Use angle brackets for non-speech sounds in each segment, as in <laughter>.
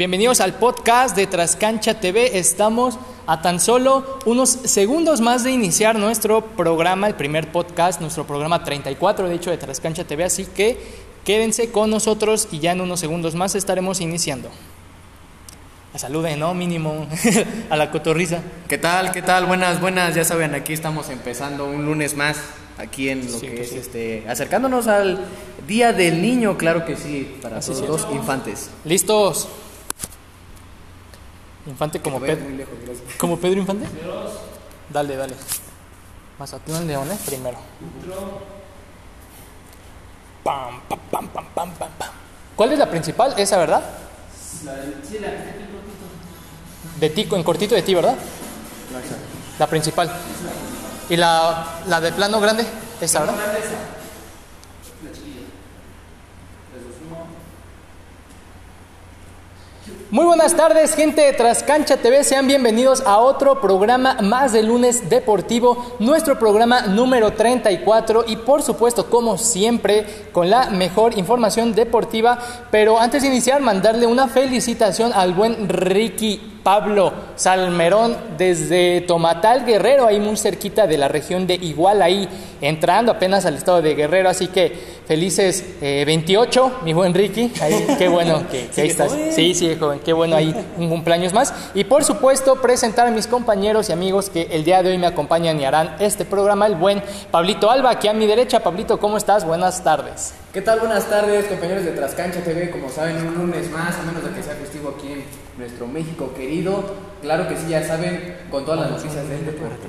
Bienvenidos al podcast de Trascancha TV. Estamos a tan solo unos segundos más de iniciar nuestro programa, el primer podcast, nuestro programa 34, de hecho, de Trascancha TV. Así que quédense con nosotros y ya en unos segundos más estaremos iniciando. A saluden, ¿no? Mínimo <laughs> a la cotorriza. ¿Qué tal? ¿Qué tal? Buenas, buenas. Ya saben, aquí estamos empezando un lunes más aquí en lo Sí, que que es sí. este acercándonos al Día del Niño, claro que sí, para Así todos sí. los infantes. ¿Listos? Infante como Pedro. muy lejos, gracias. ¿Como Pedro Infante? Dale, dale. Mazatlán Leones primero. Pam, pam, pam, pam, pam, pam. ¿Cuál es la principal? Esa, ¿verdad? De ti, en cortito de ti, ¿verdad? La principal. ¿Y la, la de plano grande? Esa, ¿verdad? Muy buenas tardes, gente de Trascancha TV. Sean bienvenidos a otro programa más de lunes deportivo, nuestro programa número 34 y por supuesto, como siempre, con la mejor información deportiva. Pero antes de iniciar, mandarle una felicitación al buen Ricky Pablo Salmerón desde Tomatal Guerrero, ahí muy cerquita de la región de Iguala, ahí entrando apenas al estado de Guerrero. Así que felices eh, 28, mi buen Ricky. Ahí, qué bueno <laughs> que, que ahí estás. Sí, sí, joven, qué bueno ahí un cumpleaños más. Y por supuesto, presentar a mis compañeros y amigos que el día de hoy me acompañan y harán este programa, el buen Pablito Alba, aquí a mi derecha. Pablito, ¿cómo estás? Buenas tardes. ¿Qué tal? Buenas tardes, compañeros de Trascancha TV. Como saben, un lunes más, a menos de que sea festivo aquí en nuestro México querido. Claro que sí, ya saben, con todas las noticias del deporte.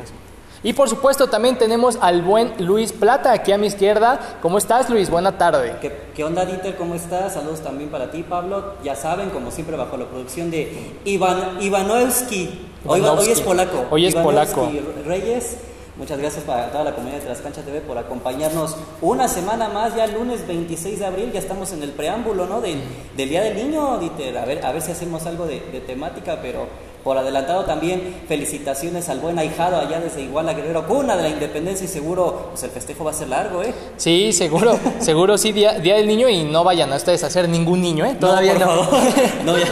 Y por supuesto también tenemos al buen Luis Plata aquí a mi izquierda. ¿Cómo estás Luis? Buena tarde. ¿Qué, qué onda, Dieter? ¿Cómo estás? Saludos también para ti, Pablo. Ya saben, como siempre, bajo la producción de Ivan, Ivanowski. Hoy, es polaco. Hoy es polaco. Reyes. Muchas gracias para toda la comunidad de Trascancha TV por acompañarnos una semana más, ya lunes 26 de abril, ya estamos en el preámbulo, ¿no? Del, del Día del Niño, Dieter. A ver, a ver si hacemos algo de, de temática, pero por adelantado también felicitaciones al buen ahijado allá desde Iguala Guerrero, cuna de la independencia y seguro pues el festejo va a ser largo, ¿eh? Sí, seguro, seguro sí, día, día del niño y no vayan a ustedes a hacer ningún niño, ¿eh? Todavía no. <laughs> No, ya.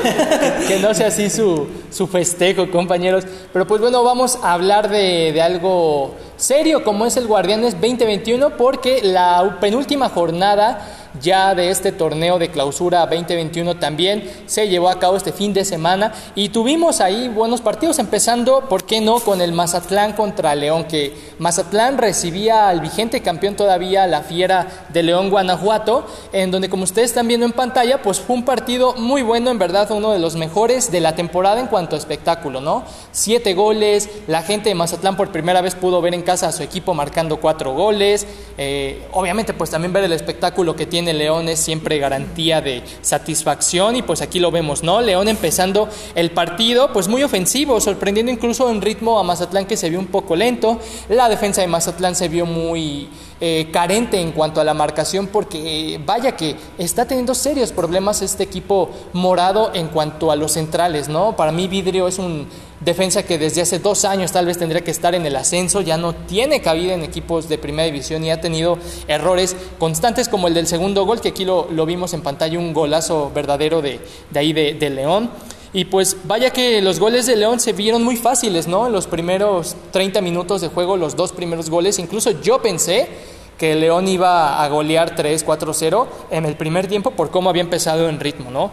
que no sea así su, su festejo, compañeros. Pero pues bueno, vamos a hablar de, de algo serio como es el Guardianes 2021 porque la penúltima jornada ya de este torneo de clausura 2021 también se llevó a cabo este fin de semana y tuvimos ahí buenos partidos empezando, ¿por qué no?, con el Mazatlán contra León, que Mazatlán recibía al vigente campeón todavía, la Fiera de León Guanajuato, en donde como ustedes están viendo en pantalla, pues fue un partido muy bueno, en verdad uno de los mejores de la temporada en cuanto a espectáculo, ¿no? Siete goles, la gente de Mazatlán por primera vez pudo ver en casa a su equipo marcando cuatro goles, eh, obviamente pues también ver el espectáculo que tiene León es siempre garantía de satisfacción y pues aquí lo vemos, ¿no? León empezando el partido pues muy ofensivo, sorprendiendo incluso en ritmo a Mazatlán que se vio un poco lento, la defensa de Mazatlán se vio muy eh, carente en cuanto a la marcación porque eh, vaya que está teniendo serios problemas este equipo morado en cuanto a los centrales, ¿no? Para mí Vidrio es un defensa que desde hace dos años tal vez tendría que estar en el ascenso, ya no tiene cabida en equipos de primera división y ha tenido errores constantes como el del segundo gol, que aquí lo, lo vimos en pantalla, un golazo verdadero de, de ahí de, de León. Y pues vaya que los goles de León se vieron muy fáciles, ¿no? En los primeros 30 minutos de juego, los dos primeros goles, incluso yo pensé que León iba a golear 3-4-0 en el primer tiempo por cómo había empezado en ritmo, ¿no?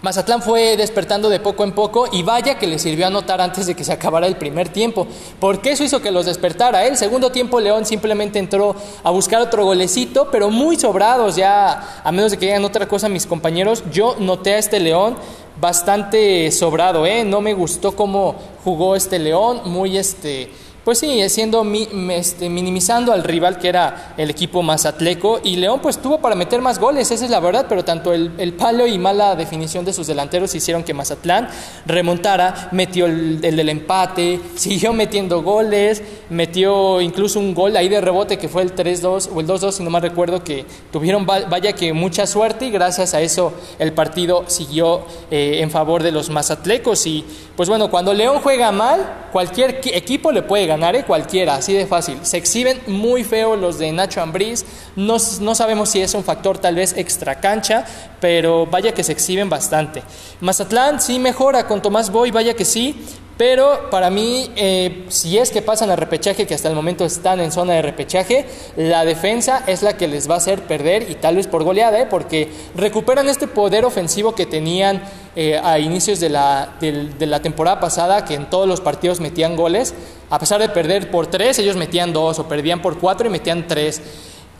Mazatlán fue despertando de poco en poco y vaya que le sirvió anotar antes de que se acabara el primer tiempo, porque eso hizo que los despertara. El segundo tiempo León simplemente entró a buscar otro golecito, pero muy sobrados ya, a menos de que digan otra cosa mis compañeros, yo noté a este León bastante sobrado, ¿eh? no me gustó cómo jugó este León, muy este... Pues sí, siendo este, minimizando al rival que era el equipo mazatleco y León pues tuvo para meter más goles, esa es la verdad, pero tanto el, el palo y mala definición de sus delanteros hicieron que Mazatlán remontara, metió el, el del empate, siguió metiendo goles, metió incluso un gol ahí de rebote que fue el 3-2 o el 2-2 si no mal recuerdo que tuvieron va- vaya que mucha suerte y gracias a eso el partido siguió eh, en favor de los mazatlecos. Y pues bueno, cuando León juega mal, cualquier qui- equipo le puede ganar cualquiera, así de fácil. Se exhiben muy feo los de Nacho Ambriz, no, no sabemos si es un factor tal vez extra cancha, pero vaya que se exhiben bastante. Mazatlán sí mejora con Tomás Boy, vaya que sí, pero para mí, eh, si es que pasan a repechaje, que hasta el momento están en zona de repechaje, la defensa es la que les va a hacer perder y tal vez por goleada, ¿eh? porque recuperan este poder ofensivo que tenían eh, a inicios de la, de la temporada pasada, que en todos los partidos metían goles. A pesar de perder por tres, ellos metían dos, o perdían por cuatro y metían tres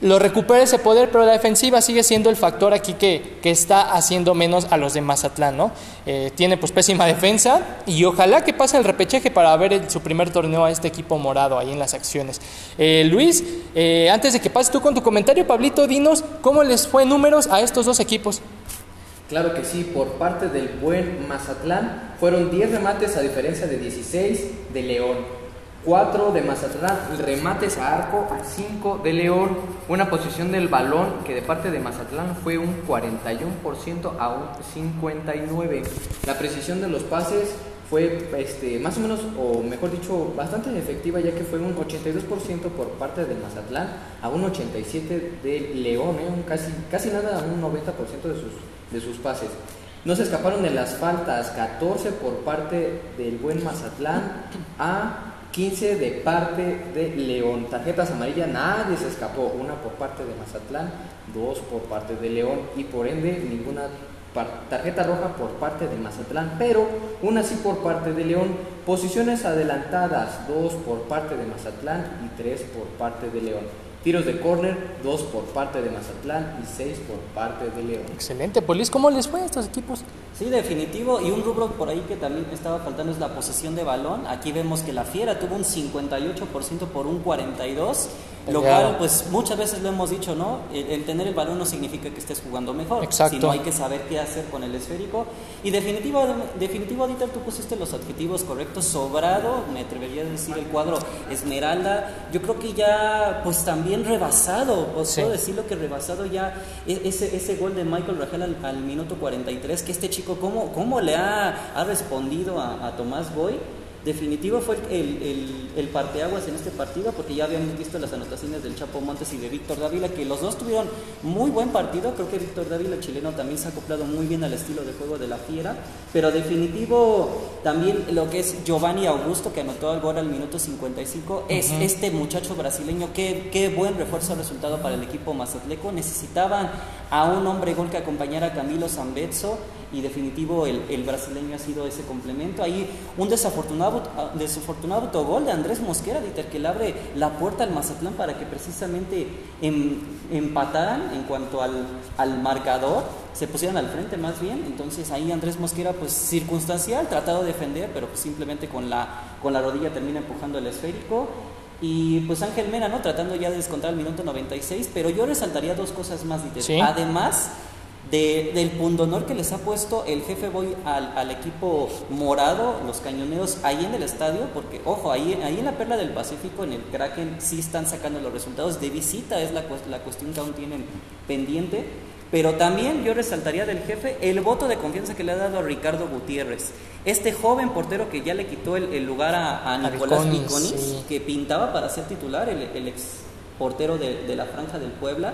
lo recupera ese poder, pero la defensiva sigue siendo el factor aquí que, que está haciendo menos a los de Mazatlán, ¿no? Eh, tiene pues pésima defensa y ojalá que pase el repechaje para ver su primer torneo a este equipo morado ahí en las acciones. Eh, Luis, eh, antes de que pases tú con tu comentario, Pablito, dinos cómo les fue números a estos dos equipos. Claro que sí, por parte del buen Mazatlán fueron 10 remates a diferencia de 16 de León. 4 de Mazatlán, remates a arco, 5 de León, una posición del balón que de parte de Mazatlán fue un 41% a un 59%. La precisión de los pases fue este, más o menos, o mejor dicho, bastante efectiva, ya que fue un 82% por parte de Mazatlán a un 87% de León, ¿eh? casi, casi nada a un 90% de sus, de sus pases. No se escaparon de las faltas, 14 por parte del buen Mazatlán a 15 de parte de León. Tarjetas amarillas, nadie se escapó. Una por parte de Mazatlán, dos por parte de León y por ende ninguna tarjeta roja por parte de Mazatlán, pero una sí por parte de León. Posiciones adelantadas, dos por parte de Mazatlán y tres por parte de León. Tiros de córner, dos por parte de Mazatlán y seis por parte de León. Excelente, Polis, ¿cómo les fue a estos equipos? Sí, definitivo. Y un rubro por ahí que también estaba faltando es la posesión de balón. Aquí vemos que la Fiera tuvo un 58% por un 42%. Lo cual, pues muchas veces lo hemos dicho, ¿no? El, tener el balón no significa que estés jugando mejor, Exacto. sino hay que saber qué hacer con el esférico. Y definitivo, definitivo, Dieter, tú pusiste los adjetivos correctos, sobrado, me atrevería a decir el cuadro Esmeralda. Yo creo que ya, pues también rebasado, puedo decir lo que rebasado ya, e, ese, ese gol de Michael Rangel al, minuto 43, que este chico, ¿cómo, cómo le ha, ha respondido a, a Tomás Boy? Definitivo fue el, el, el, parteaguas en este partido, porque ya habíamos visto las anotaciones del Chapo Montes y de Víctor Dávila, que los dos tuvieron muy buen partido. Creo que Víctor Dávila, chileno, también se ha acoplado muy bien al estilo de juego de la Fiera. Pero definitivo también lo que es Giovanni Augusto, que anotó el gol al minuto 55, es este muchacho brasileño. Qué, qué buen refuerzo resultado para el equipo mazatleco. Necesitaban a un hombre gol que acompañara a Camilo Zambezzo y definitivo el, el, brasileño ha sido ese complemento. Ahí un desafortunado, desafortunado autogol de Andrés Mosquera, Dieter, que le abre la puerta al Mazatlán para que precisamente em, empataran en cuanto al, al, marcador, se pusieran al frente más bien. Entonces ahí Andrés Mosquera, pues circunstancial, tratado de defender, pero pues, simplemente con la, con la rodilla termina empujando el esférico. Y pues Ángel Mena, ¿no? Tratando ya de descontar el minuto 96, pero yo resaltaría dos cosas más, Dieter. Además de, del pundonor que les ha puesto el jefe Boy al, al, equipo morado, los cañoneros, ahí en el estadio, porque ojo, ahí, ahí en la Perla del Pacífico, en el Kraken, sí están sacando los resultados de visita, es la, la cuestión que aún tienen pendiente. Pero también yo resaltaría del jefe el voto de confianza que le ha dado a Ricardo Gutiérrez. Este joven portero que ya le quitó el, lugar a, Nicolás Viconis, que pintaba para ser titular, el, el ex portero de, de la Franja del Puebla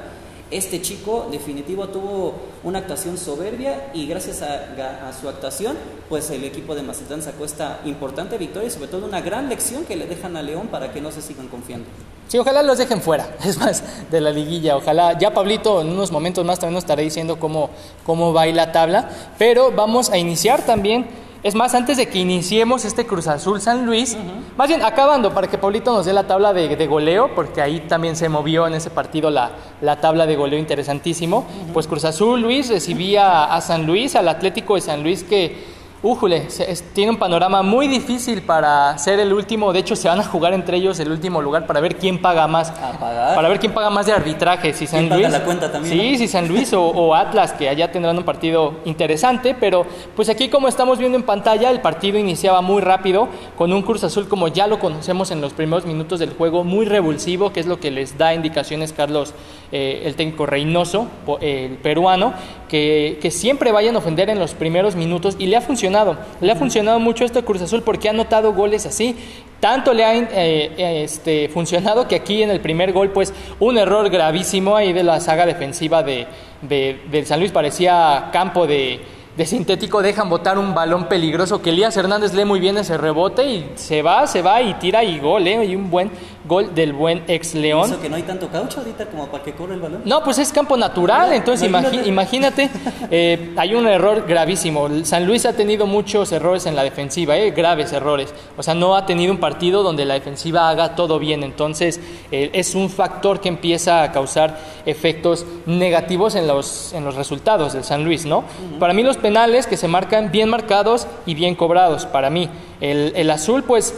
este chico definitivo tuvo una actuación soberbia y gracias a, su actuación, pues el equipo de Mazatlán sacó esta importante victoria y sobre todo una gran lección que le dejan a León para que no se sigan confiando. Sí, ojalá los dejen fuera, <laughs> es más, de la liguilla. Ojalá, ya Pablito en unos momentos más también nos estará diciendo cómo, cómo va a ir la tabla, pero vamos a iniciar también es más, antes de que iniciemos este Cruz Azul San Luis, más bien acabando para que Paulito nos dé la tabla de, goleo, porque ahí también se movió en ese partido la, la tabla de goleo interesantísimo. Pues Cruz Azul Luis recibía a San Luis, al Atlético de San Luis que Újule, tiene un panorama muy difícil para ser el último. De hecho, se van a jugar entre ellos el último lugar para ver quién paga más. Para ver quién paga más de arbitraje. Si San Luis. la cuenta también. Sí, si San Luis o, Atlas, que allá tendrán un partido interesante. Pero pues aquí, como estamos viendo en pantalla, el partido iniciaba muy rápido con un Cruz Azul, como ya lo conocemos en los primeros minutos del juego, muy revulsivo, que es lo que les da indicaciones Carlos, eh, el técnico Reynoso, el peruano, que, que siempre vayan a ofender en los primeros minutos y le ha funcionado funcionado. Le ha funcionado mucho esto a Cruz Azul porque ha anotado goles así. Tanto le ha eh, eh, este, funcionado que aquí en el primer gol, pues un error gravísimo ahí de la saga defensiva de, de, de San Luis parecía campo de, de sintético dejan botar un balón peligroso que Elías Hernández lee muy bien ese rebote y se va, se va y tira y gol, ¿eh? Y un buen gol del buen ex León. Eso que no hay tanto caucho ahorita como para que corra el balón. No, pues es campo natural, entonces imagínate, imagínate eh, hay un error gravísimo. San Luis ha tenido muchos errores en la defensiva, eh, graves errores. O sea, no ha tenido un partido donde la defensiva haga todo bien, entonces eh, es un factor que empieza a causar efectos negativos en los, en los resultados del San Luis, ¿no? Para mí los penales que se marcan bien marcados y bien cobrados, para mí. El, el azul, pues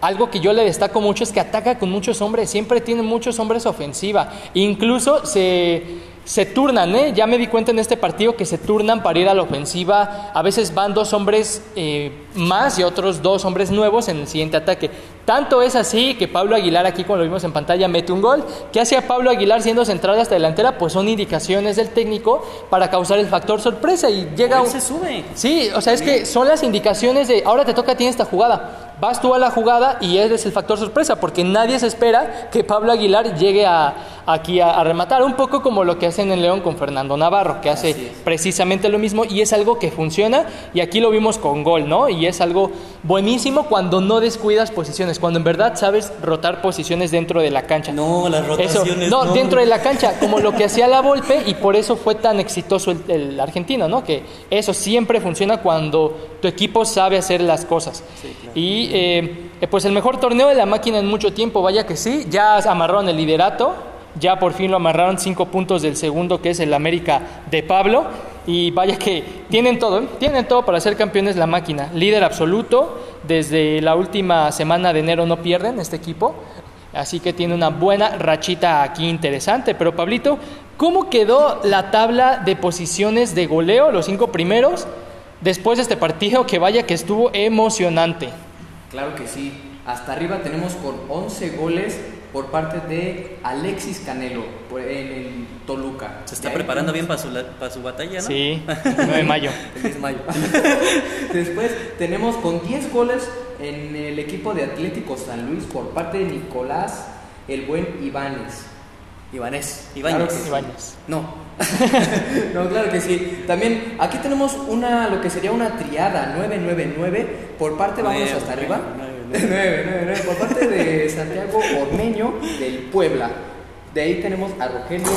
algo que yo le destaco mucho es que ataca con muchos hombres, siempre tiene muchos hombres ofensiva. Incluso se, se turnan, ¿eh? ya me di cuenta en este partido que se turnan para ir a la ofensiva. A veces van dos hombres eh, más y otros dos hombres nuevos en el siguiente ataque. Tanto es así que Pablo Aguilar, aquí como lo vimos en pantalla, mete un gol. ¿Qué hacía Pablo Aguilar siendo central hasta delantera? Pues son indicaciones del técnico para causar el factor sorpresa y llega un... se sube. Sí, o sea, es que son las indicaciones de ahora te toca a ti esta jugada. Vas tú a la jugada y eres el factor sorpresa, porque nadie se espera que Pablo Aguilar llegue a, aquí a, a rematar. Un poco como lo que hacen en León con Fernando Navarro, que hace precisamente lo mismo y es algo que funciona. Y aquí lo vimos con gol, ¿no? Y es algo buenísimo cuando no descuidas posiciones, cuando en verdad sabes rotar posiciones dentro de la cancha. No, las Eso, rotaciones. no, dentro de la cancha, como lo que hacía la Volpe y por eso fue tan exitoso el, el argentino, ¿no? Que eso siempre funciona cuando tu equipo sabe hacer las cosas. Y eh, pues el mejor torneo de la máquina en mucho tiempo, vaya que sí, ya amarraron el liderato, ya por fin lo amarraron cinco puntos del segundo que es el América de Pablo. Y vaya que tienen todo, ¿eh? tienen todo para ser campeones la máquina. Líder absoluto, desde la última semana de enero no pierden este equipo. Así que tiene una buena rachita aquí interesante. Pero Pablito, ¿cómo quedó la tabla de posiciones de goleo, los cinco primeros, después de este partido que vaya que estuvo emocionante? Claro que sí. Hasta arriba tenemos con 11 goles por parte de Alexis Canelo en el Toluca. Se está preparando bien para su, la- para su batalla, ¿no? Sí, <laughs> 9 de mayo. El 10 de mayo. Después tenemos con 10 goles en el equipo de Atlético San Luis por parte de Nicolás, el buen Ibáñez. Ibáñez. Ibáñez. Claro. No. <laughs> no, claro que sí. También aquí tenemos una, lo que sería una triada 999 por parte, vamos hasta arriba. Nueve, 999 por parte de Santiago Ormeño del Puebla. De ahí tenemos a Rogelio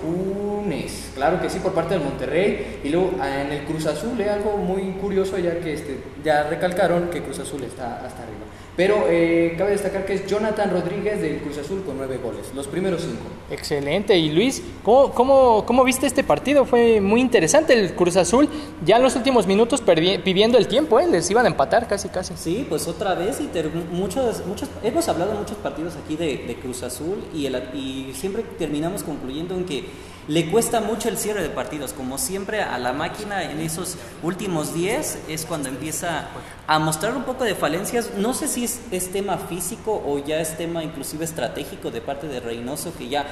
Funes, claro que sí, por parte del Monterrey. Y luego ah, en el Cruz Azul, eh, algo muy curioso, ya que este, ya recalcaron que Cruz Azul está hasta arriba. Pero eh, cabe destacar que es Jonathan Rodríguez del Cruz Azul con nueve goles, los primeros cinco. Excelente. Y Luis, ¿cómo, cómo, cómo viste este partido? Fue muy interesante el Cruz Azul. Ya en los últimos minutos pidiendo el tiempo, ¿eh? les iban a empatar casi, casi. Sí, pues otra vez, y muchos, muchos, hemos hablado en muchos partidos aquí de, de Cruz Azul y, el- y siempre terminamos concluyendo en que le cuesta mucho el cierre de partidos. Como siempre, a la máquina en esos últimos 10 es cuando empieza a mostrar un poco de falencias. No sé si es, es tema físico o ya es tema inclusive estratégico de parte de Reynoso, que ya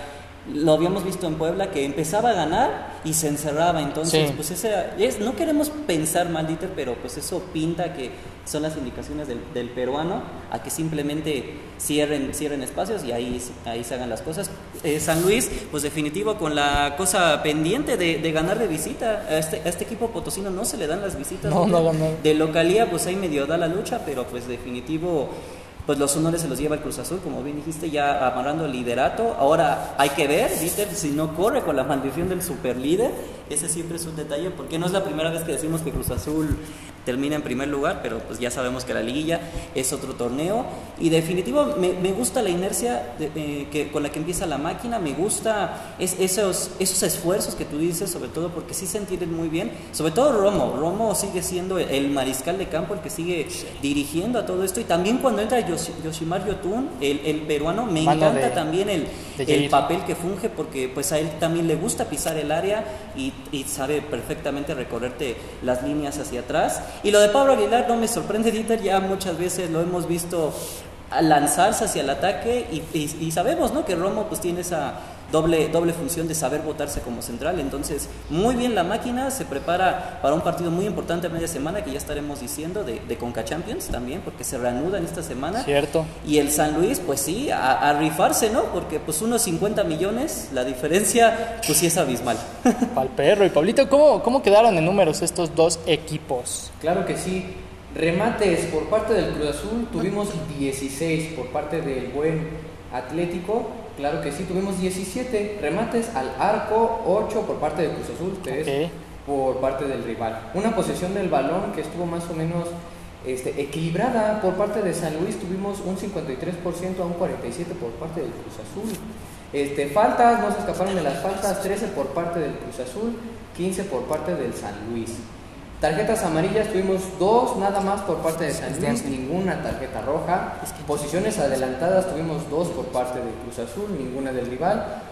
lo habíamos visto en Puebla, que empezaba a ganar y se encerraba. Entonces, Sí. pues ese es, no queremos pensar mal, Dieter, pero pues eso pinta que son las indicaciones del, del peruano a que simplemente cierren, cierren espacios y ahí, ahí se hagan las cosas. Eh, San Luis, pues definitivo con la cosa pendiente de, de ganar de visita. A este, a este equipo potosino no se le dan las visitas. No, no ganó. De localía, pues ahí medio da la lucha, pero pues definitivo pues los honores se los lleva el Cruz Azul, como bien dijiste, ya amarrando el liderato. Ahora hay que ver, Dieter, si no corre con la maldición del superlíder. Ese siempre es un detalle, porque no es la primera vez que decimos que Cruz Azul termina en primer lugar, pero pues ya sabemos que la liguilla es otro torneo. Y definitivo, me, me gusta la inercia de- eh, que, con la que empieza la máquina, me gusta es- esos, esos esfuerzos que tú dices, sobre todo porque sí se entienden muy bien. Sobre todo Romo, Romo sigue siendo el mariscal de campo, el que sigue dirigiendo a todo esto. Y también cuando entra Yoshi- Yoshimar Yotun, el, el peruano, me Mano encanta de- también el, el papel que funge porque pues a él también le gusta pisar el área y, y sabe perfectamente recorrerte las líneas hacia atrás. Y lo de Pablo Aguilar no me sorprende, Dieter, ya muchas veces lo hemos visto lanzarse hacia el ataque y, y- y sabemos ¿no? que Romo pues tiene esa doble, doble función de saber votarse como central. Entonces, muy bien la máquina, se prepara para un partido muy importante a media semana que ya estaremos diciendo de, de Conca Champions también, porque se reanuda en esta semana. Cierto. Y el San Luis, pues sí, a, a rifarse, ¿no? Porque pues unos 50 millones, la diferencia pues sí es abismal. <laughs> Pal perro. Y Pablito, ¿cómo, ¿cómo quedaron en números estos dos equipos? Claro que sí. Remates por parte del Cruz Azul tuvimos 16 por parte del buen Atlético. Claro que sí, tuvimos 17 remates al arco, 8 por parte del Cruz Azul, 3 Ok. por parte del rival. Una posesión del balón que estuvo más o menos este, equilibrada por parte de San Luis. Tuvimos un 53% a un 47% por parte del Cruz Azul. Este, faltas, no se escaparon de las faltas, 13 por parte del Cruz Azul, 15 por parte del San Luis. Tarjetas amarillas tuvimos dos nada más por parte de San Luis, ninguna tarjeta roja. Posiciones adelantadas tuvimos dos por parte del Cruz Azul, ninguna del rival.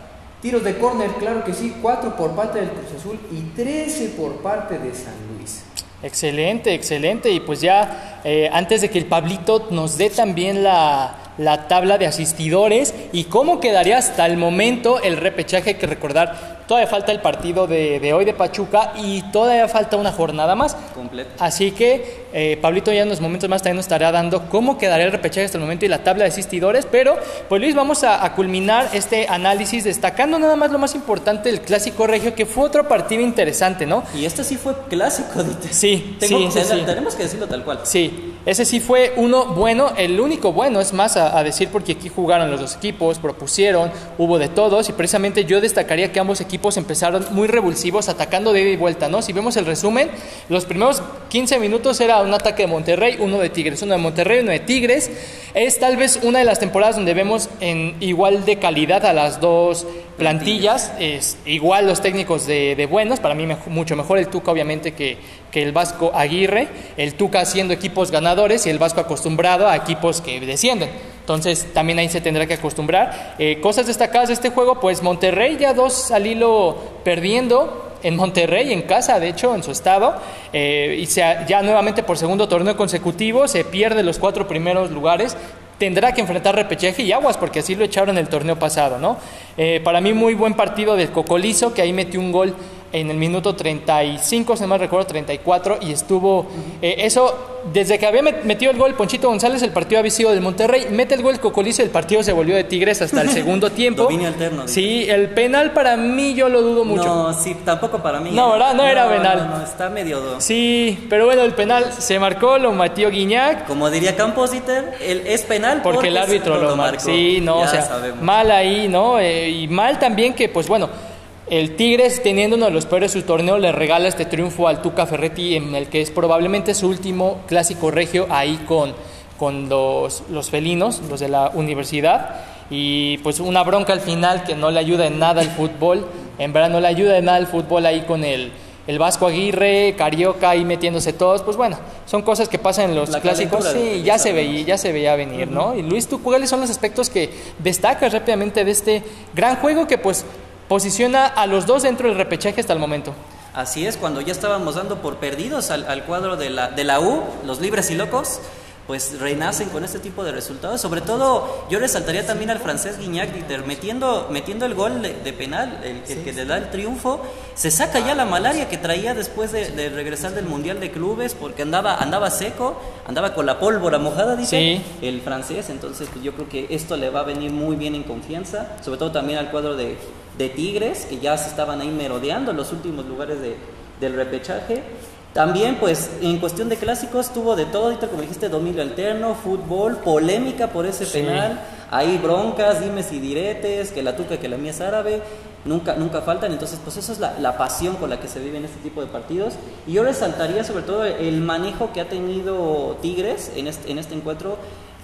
Tiros de córner, claro que sí, cuatro por parte del Cruz Azul y 13 por parte de San Luis. Excelente, excelente. Y pues ya, eh, antes de que el Pablito nos dé también la, la tabla de asistidores y cómo quedaría hasta el momento el repechaje, hay que recordar, todavía falta el partido de, de hoy de Pachuca y todavía falta una jornada más. Completo. Así que eh, Pablito ya en unos momentos más también nos estará dando cómo quedaría el repechaje hasta el momento y la tabla de asistidores. Pero, pues Luis, vamos a, a culminar este análisis destacando nada más lo más importante del Clásico Regio, que fue otro partido interesante, ¿no? Y este sí fue clásico. Sí, Tengo- sí, sí, ten- sí. Tenemos que decirlo tal cual. Sí, ese sí fue uno bueno, el único bueno, es más a, a decir porque aquí jugaron los dos equipos, propusieron, hubo de todos y precisamente yo destacaría que ambos equipos empezaron muy revulsivos atacando de ida y vuelta, ¿no? Si vemos el resumen, los primeros 15 minutos era un ataque de Monterrey, uno de Tigres, uno de Monterrey, uno de Tigres. Es tal vez una de las temporadas donde vemos en igual de calidad a las dos plantillas, es igual los técnicos de, de buenos, para mí mejo- mucho mejor el Tuca obviamente que, que el Vasco Aguirre, el Tuca haciendo equipos ganadores y el Vasco acostumbrado a equipos que descienden. Entonces también ahí se tendrá que acostumbrar. Eh, cosas destacadas de este juego, pues Monterrey ya dos al hilo perdiendo en Monterrey, en casa, de hecho, en su estado, eh, y se, ya nuevamente por segundo torneo consecutivo se pierde los cuatro primeros lugares. Tendrá que enfrentar repechaje y aguas, porque así lo echaron el torneo pasado, ¿no? Eh, para mí, muy buen partido del Cocolizo, que ahí metió un gol en el minuto 35, si no mal recuerdo, 34, y estuvo. eh, eso, desde que había met- metido el gol Ponchito González, el partido había sido del Monterrey. Mete el gol Cocolizo y el partido se volvió de Tigres hasta el <laughs> segundo tiempo. Dominio alterno. Sí, el penal para mí yo lo dudo mucho. No, sí, tampoco para mí. No, ¿eh? ¿verdad? No era penal. No, no, está medio... Sí, pero bueno, el penal se marcó, lo metió Guiñac. Como diría Campos, Dieter, el, es penal Porque el árbitro lo marcó. Sí, no, Ya o sea, sabemos. mal ahí, ¿no? Eh, y mal también que, pues bueno, el Tigres, teniendo uno de los peores de su torneo, le regala este triunfo al Tuca Ferretti, en el que es probablemente su último clásico regio ahí con, con los, los felinos, los de la universidad. Y pues una bronca al final que no le ayuda en nada al fútbol. En verdad no le ayuda en nada al fútbol ahí con el, el Vasco Aguirre, Carioca ahí metiéndose todos. Pues bueno, son cosas que pasan en los La clásicos. Sí, ya se veía, ya se veía venir, ¿no? Y Luis, ¿tú cuáles son los aspectos que destacas rápidamente de este gran juego que pues posiciona a los dos dentro del repechaje hasta el momento? Así es, cuando ya estábamos dando por perdidos al, al cuadro de la, de la U, los libres y locos, pues renacen con este tipo de resultados. Sobre todo, yo resaltaría también al francés Guignac Dieter, metiendo, metiendo el gol de, de penal, el, el que le da el triunfo, se saca ya la malaria que traía después de, de regresar del Mundial de Clubes, porque andaba, andaba seco, andaba con la pólvora mojada, dice Sí. el francés. Entonces, pues yo creo que esto le va a venir muy bien en confianza, sobre todo también al cuadro de, de Tigres, que ya se estaban ahí merodeando los últimos lugares de, del repechaje. También, pues, en cuestión de clásicos, tuvo de todo, ahorita como dijiste, dominio alterno, fútbol, polémica por ese Sí. penal, hay broncas, dimes y diretes, que la tuca, que la mía es árabe, nunca, nunca faltan, entonces, pues eso es la, la pasión con la que se vive en este tipo de partidos. Y yo resaltaría sobre todo el manejo que ha tenido Tigres en este, en este encuentro,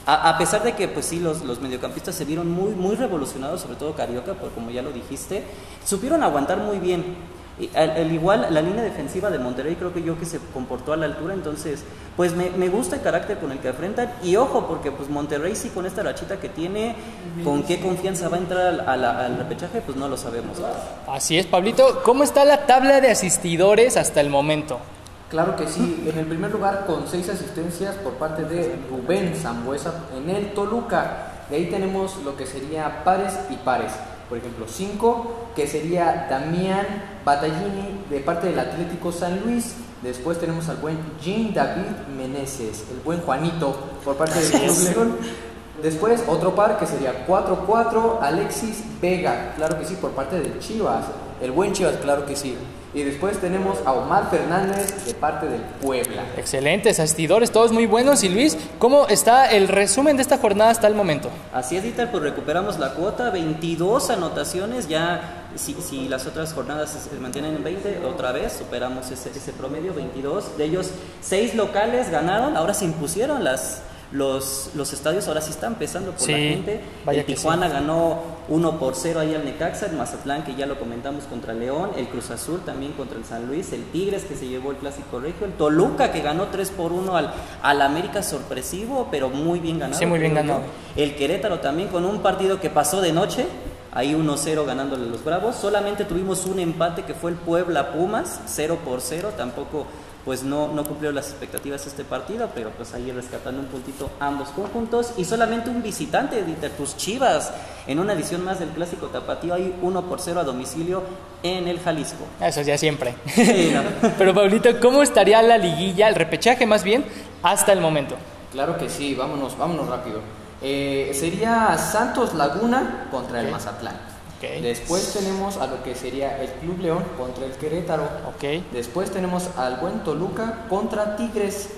a, a pesar de que, pues sí, los, los mediocampistas se vieron muy, muy revolucionados, sobre todo Carioca, por como ya lo dijiste, supieron aguantar muy bien. Y al, al igual, la línea defensiva de Monterrey creo que yo que se comportó a la altura, entonces, pues me, me gusta el carácter con el que enfrentan. Y ojo, porque pues Monterrey sí con esta rachita que tiene, con qué confianza va a entrar al, a la- al repechaje, pues no lo sabemos. Así es, Pablito. ¿Cómo está la tabla de asistidores hasta el momento? Claro que sí, en el primer lugar con seis asistencias por parte de Rubén Zambuesa en el Toluca. De ahí tenemos lo que sería pares y pares. Por ejemplo, cinco, que sería Damián Battaglini de parte del Atlético San Luis. Después tenemos al buen Jean David Meneses, el buen Juanito, por parte del Club León. Después otro par que sería 4-4, Alexis Vega, claro que sí, por parte de Chivas. El buen Chivas, claro que sí. Y después tenemos a Omar Fernández de parte del Puebla. Excelentes asistidores, todos muy buenos. Y Luis, ¿cómo está el resumen de esta jornada hasta el momento? Así es, Dieter, pues recuperamos la cuota, 22 anotaciones, ya si, si las otras jornadas se mantienen en 20, otra vez superamos ese, ese promedio, 22. De ellos, 6 locales ganaron, ahora se impusieron las, los, los estadios ahora sí están empezando por la gente. vaya el Tijuana ganó 1 por 0 ahí al Necaxa, el Mazatlán que ya lo comentamos contra León, el Cruz Azul también contra el San Luis, el Tigres que se llevó el Clásico Regio, el Toluca que ganó 3 por 1 al, al América sorpresivo, pero muy bien ganado. Sí, muy bien ganado. El Querétaro también con un partido que pasó de noche. Ahí 1-0 ganándole a los Bravos. Solamente tuvimos un empate que fue el Puebla Pumas, 0 por 0. Tampoco pues no, no cumplió las expectativas este partido, pero pues ahí rescatando un puntito ambos conjuntos. Y solamente un visitante de tus Chivas en una edición más del Clásico Tapatío. Ahí 1 por 0 a domicilio en el Jalisco. Eso ya siempre. Sí, no. <laughs> Pero Pablito, ¿cómo estaría la liguilla, el repechaje más bien, hasta el momento? Claro que sí, vámonos, vámonos rápido. Eh, sería Santos Laguna contra el. Mazatlán. Ok. Después tenemos a lo que sería el Club León contra el Querétaro. Ok, Después tenemos al buen Toluca contra Tigres.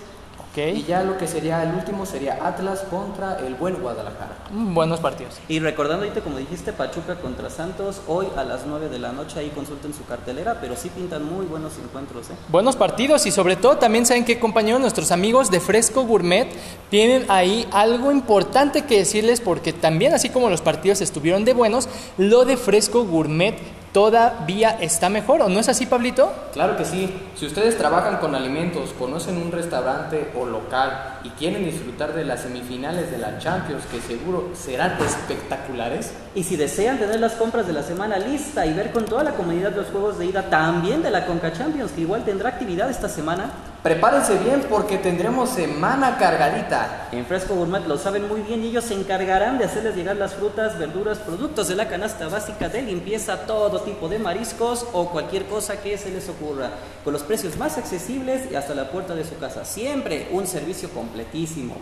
Y ya lo que sería el último sería Atlas contra el buen Guadalajara. Mm, Buenos partidos. Y recordando ahorita, como dijiste, Pachuca contra Santos, hoy a las 9 de la noche, ahí consulten su cartelera, pero sí pintan muy buenos encuentros, ¿eh? Buenos partidos y sobre todo también saben que compañeros, nuestros amigos de Fresco Gourmet tienen ahí algo importante que decirles porque también así como los partidos estuvieron de buenos, lo de Fresco Gourmet todavía está mejor, ¿o no es así Pablito? Claro que sí. Si ustedes trabajan con alimentos, conocen un restaurante o local y quieren disfrutar de las semifinales de la Champions, que seguro serán espectaculares, Y si desean tener las compras de la semana lista y ver con toda la comunidad los juegos de ida también de la Conca Champions, que igual tendrá actividad esta semana, prepárense bien porque tendremos semana cargadita. en Fresco Gourmet lo saben muy bien y ellos se encargarán de hacerles llegar las frutas, verduras, productos de la canasta básica de limpieza, todo tipo de mariscos o cualquier cosa que se les ocurra, con los precios más accesibles y hasta la puerta de su casa. Siempre un servicio completísimo.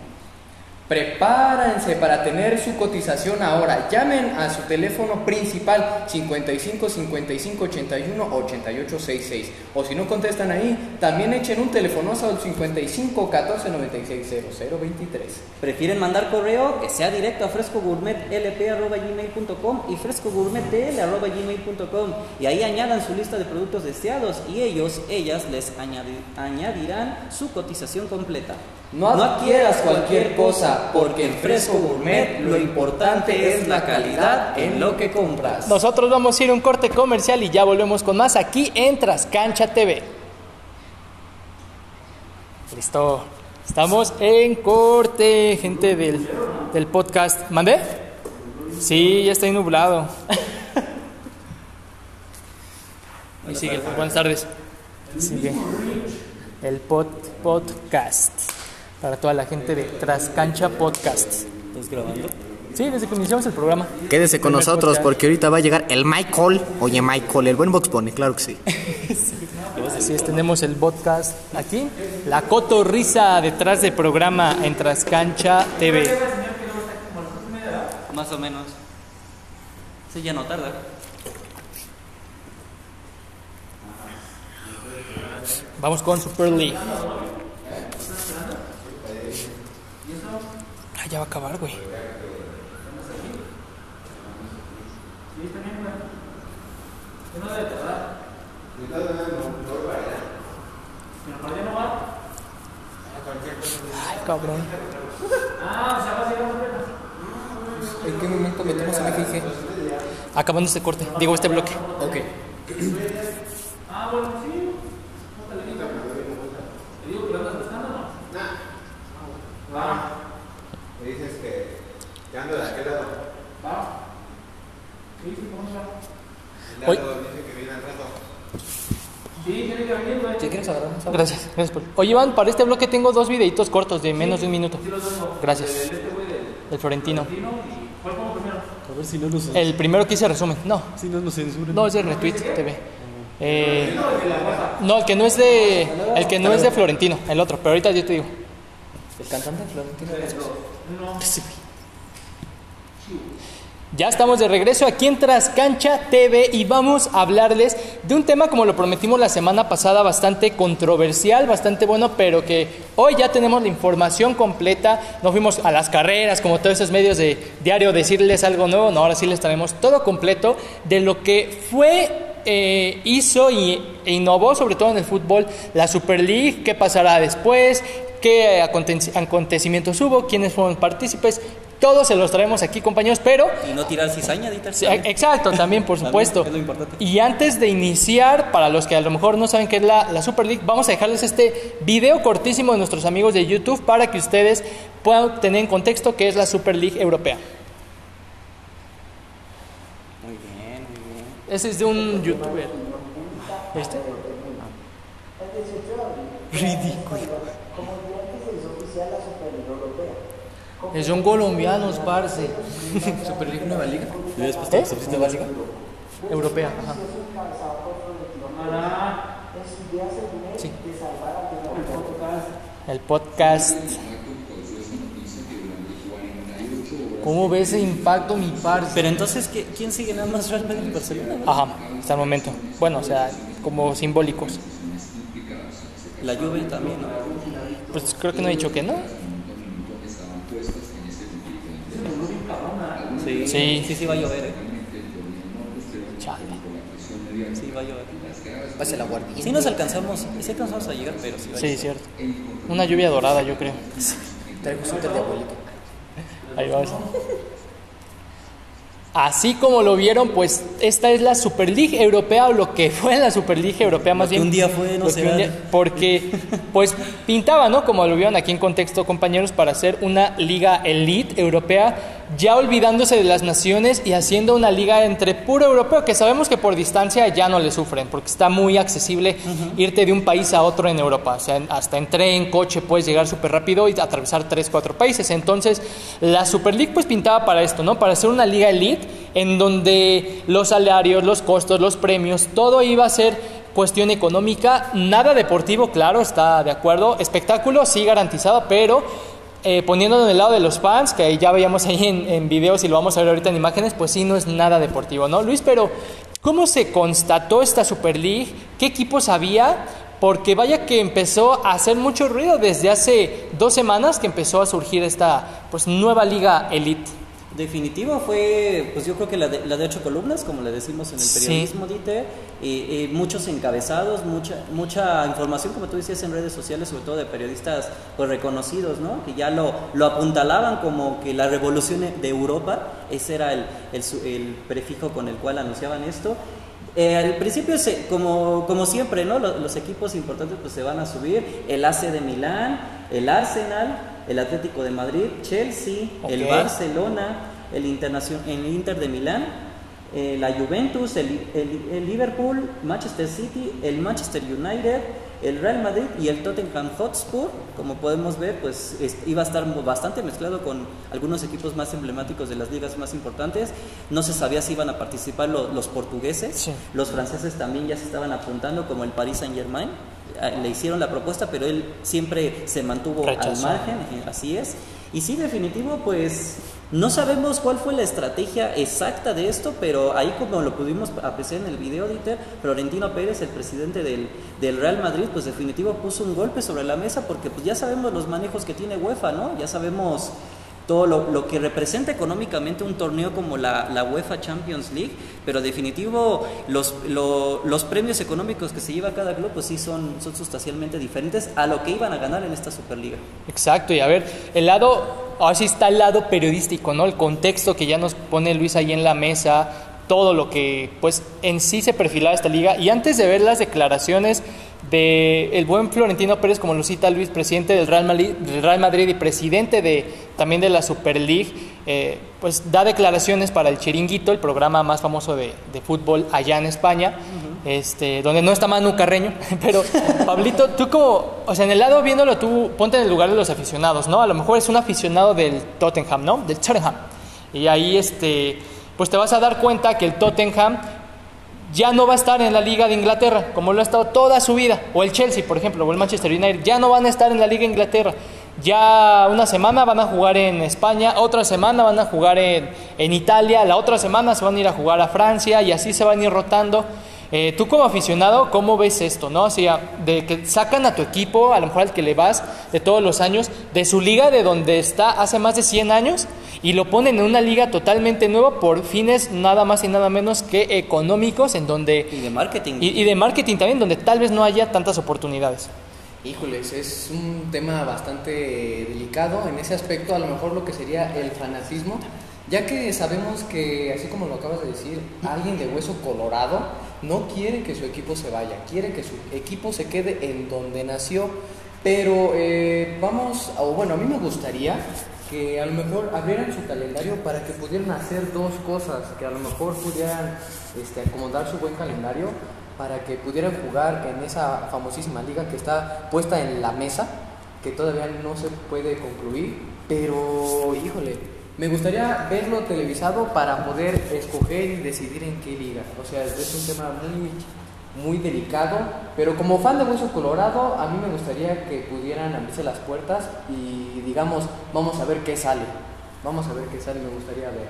Prepárense para tener su cotización ahora. Llamen a su teléfono principal 55 55 81 88 66. O si no contestan ahí, también echen un telefonazo al 55 14 96 00 23. ¿Prefieren mandar correo? Que sea directo a frescogourmetlp.gmail.com y frescogourmetl.gmail.com y ahí añadan su lista de productos deseados y ellos, ellas les añadi- añadirán su cotización completa. No adquieras cualquier cosa, porque en Fresco Gourmet lo importante es la calidad en lo que compras. Nosotros vamos a ir a un corte comercial y ya volvemos con más aquí en Trascancha TV. Listo. Estamos en corte, gente del, del podcast. ¿Mandé? Sí, ya está nublado. <laughs> Ahí sigue. Buenas tardes. Sigue el pod, podcast para toda la gente de Trascancha Podcast. ¿Estás grabando? Sí, desde que iniciamos el programa. Quédese con nosotros podcast. porque ahorita va a llegar el Michael. Oye, Michael, el buen Box Bunny, claro que sí. <laughs> Así es, tenemos el podcast aquí, la cotorrisa detrás del programa en Trascancha TV. Más o menos. Sí, ya no tarda. Vamos con Super League. Ya va a acabar, güey. Ay, cabrón. ¿En qué momento metemos el eje Acabando este corte, digo este bloque. Ok. Me dices que, que ando de aquel lado. El Hoy- lado dice que viene al rato. ¿Ya quieres agarrar Gracias, gracias por- Oye, Iván, para este bloque tengo dos videitos cortos de menos de un minuto. Gracias. El Florentino. A ver si no nos, El primero que hice resumen. No, si no nos censuran. no es de Retweet TV. Eh, no, el que no es de el que no es de Florentino, el otro, pero ahorita yo te digo. El cantante Florentino Pérez. Ya estamos de regreso aquí en Trascancha TV y vamos a hablarles de un tema como lo prometimos la semana pasada bastante controversial, bastante bueno, pero que hoy ya tenemos la información completa. No fuimos a las carreras como todos esos medios de diario decirles algo nuevo, no, ahora sí les traemos todo completo de lo que fue eh, hizo y, e innovó sobre todo en el fútbol la Super League, qué pasará después, qué aconte- acontecimientos hubo, quiénes fueron partícipes, todos se los traemos aquí compañeros, pero Y no tirar cizaña, Dieter. Sí, exacto, también por También, supuesto. es lo importante. Y antes de iniciar, para los que a lo mejor no saben qué es la, la Super League, vamos a dejarles este video cortísimo de nuestros amigos de YouTube para que ustedes puedan tener en contexto qué es la Super League Europea. Muy bien, muy bien. Ese es de un youtuber. ¿Este? Ridículo. Es un colombianos, parce. <laughs> Super League Nueva Liga. Y después ¿Eh? Nueva Liga. Europea, ajá. Sí. El podcast. ¿Cómo ves ese impacto, mi parce? Pero entonces, ¿qué- ¿quién sigue nada más Real Madrid y Barcelona? Ajá, hasta el momento. Bueno, o sea, como simbólicos. La Juve también, ¿no? Pues creo que no he dicho que no. Sí, Sí. sí, sí va a llover, ¿eh? Chale. Sí va a llover. Pase la guardia. Sí nos alcanzamos, sí alcanzamos a llegar, pero sí va a Sí, llover. cierto. Una lluvia dorada, yo creo. <laughs> Traigo súper de abuelito. Ahí vas. Así como lo vieron, pues esta es la Super League Europea o lo que <laughs> fue la Super League Europea más bien. un día fue, no un día- porque pues pintaba, ¿no? Como lo vieron aquí en contexto, compañeros, para hacer una liga elite europea, ya olvidándose de las naciones y haciendo una liga entre puro europeo, que sabemos que por distancia ya no le sufren, porque está muy accesible irte de un país a otro en Europa. O sea, hasta en tren, coche, puedes llegar súper rápido y atravesar tres, cuatro países. Entonces, la Super League pues pintaba para esto, ¿no? Para hacer una liga elite en donde los salarios, los costos, los premios, todo iba a ser cuestión económica, nada deportivo, claro, está de acuerdo, espectáculo sí garantizado, pero eh, poniéndolo en el lado de los fans, que ya veíamos ahí en, en videos y lo vamos a ver ahorita en imágenes, pues sí, no es nada deportivo, ¿no? Luis, pero ¿cómo se constató esta Super League? ¿Qué equipos había? Porque vaya que empezó a hacer mucho ruido desde hace dos semanas que empezó a surgir esta pues nueva liga elite. Definitivo fue, pues yo creo que la de, la de ocho columnas, como le decimos en el Sí. periodismo, Dieter, y, y muchos encabezados, mucha, mucha información, como tú decías, en redes sociales, sobre todo de periodistas pues, reconocidos, ¿no? Que ya lo, lo apuntalaban como que la revolución de Europa, ese era el, el, el prefijo con el cual anunciaban esto. Eh, al principio, se- como, como siempre, ¿no? Los, los equipos importantes pues se van a subir, el AC de Milán, el Arsenal, el Atlético de Madrid, Chelsea, el. Barcelona, el, Internacion- el Inter de Milán, eh, la Juventus, el, el- el Liverpool, Manchester City, el Manchester United, el Real Madrid y el Tottenham Hotspur. Como podemos ver, pues es- iba a estar bastante mezclado con algunos equipos más emblemáticos de las ligas más importantes. No se sabía si iban a participar lo- los portugueses, Sí. los franceses también ya se estaban apuntando, como el Paris Saint Germain. Eh, Le hicieron la propuesta, pero él siempre se mantuvo al margen, así es. Y sí, definitivo, pues no sabemos cuál fue la estrategia exacta de esto, pero ahí como lo pudimos apreciar en el video, Dieter, Florentino Pérez, el presidente del, del Real Madrid, pues definitivo puso un golpe sobre la mesa porque pues ya sabemos los manejos que tiene UEFA, ¿no? Ya sabemos todo lo, lo que representa económicamente un torneo como la, la UEFA Champions League, pero definitivo los, lo- los premios económicos que se lleva cada club pues sí son, son sustancialmente diferentes a lo que iban a ganar en esta Superliga. Exacto, y a ver, el lado, ahora sí está el lado periodístico, ¿no? El contexto que ya nos pone Luis ahí en la mesa, todo lo que pues en sí se perfilaba esta liga. Y antes de ver las declaraciones de el buen Florentino Pérez, como lo cita Luis, presidente del Real Madrid, del Real Madrid y presidente de también de la Super League, eh, pues da declaraciones para el Chiringuito, el programa más famoso de, de fútbol allá en España. este, donde no está Manu Carreño, <laughs> pero Pablito, tú como, o sea, en el lado viéndolo, tú ponte en el lugar de los aficionados, ¿no? A lo mejor es un aficionado del Tottenham, ¿no? Del Tottenham. Y ahí, este, pues te vas a dar cuenta que el Tottenham ya no va a estar en la Liga de Inglaterra, como lo ha estado toda su vida. O el Chelsea, por ejemplo, o el Manchester United, ya no van a estar en la Liga de Inglaterra. Ya una semana van a jugar en España, otra semana van a jugar en, en Italia, la otra semana se van a ir a jugar a Francia y así se van a ir rotando. Eh, tú como aficionado, ¿cómo ves esto? ¿no? O sea, de que sacan a tu equipo, a lo mejor al que le vas de todos los años, de su liga de donde está hace más de 100 años y lo ponen en una liga totalmente nueva por fines nada más y nada menos que económicos, en donde... Y de marketing. Y, y de marketing también, donde tal vez no haya tantas oportunidades. Híjoles, es un tema bastante delicado en ese aspecto, a lo mejor lo que sería el fanatismo, ya que sabemos que, así como lo acabas de decir, alguien de hueso colorado no quiere que su equipo se vaya, quiere que su equipo se quede en donde nació, pero eh, vamos, o bueno, a mí me gustaría que a lo mejor abrieran su calendario para que pudieran hacer dos cosas, que a lo mejor pudieran este, acomodar su buen calendario para que pudieran jugar en esa famosísima liga que está puesta en la mesa, que todavía no se puede concluir, pero híjole, me gustaría verlo televisado para poder escoger y decidir en qué liga. O sea, es un tema muy, muy delicado, pero como fan de Hueso Colorado, a mí me gustaría que pudieran abrirse las puertas y digamos, vamos a ver qué sale. Vamos a ver qué sale, me gustaría ver.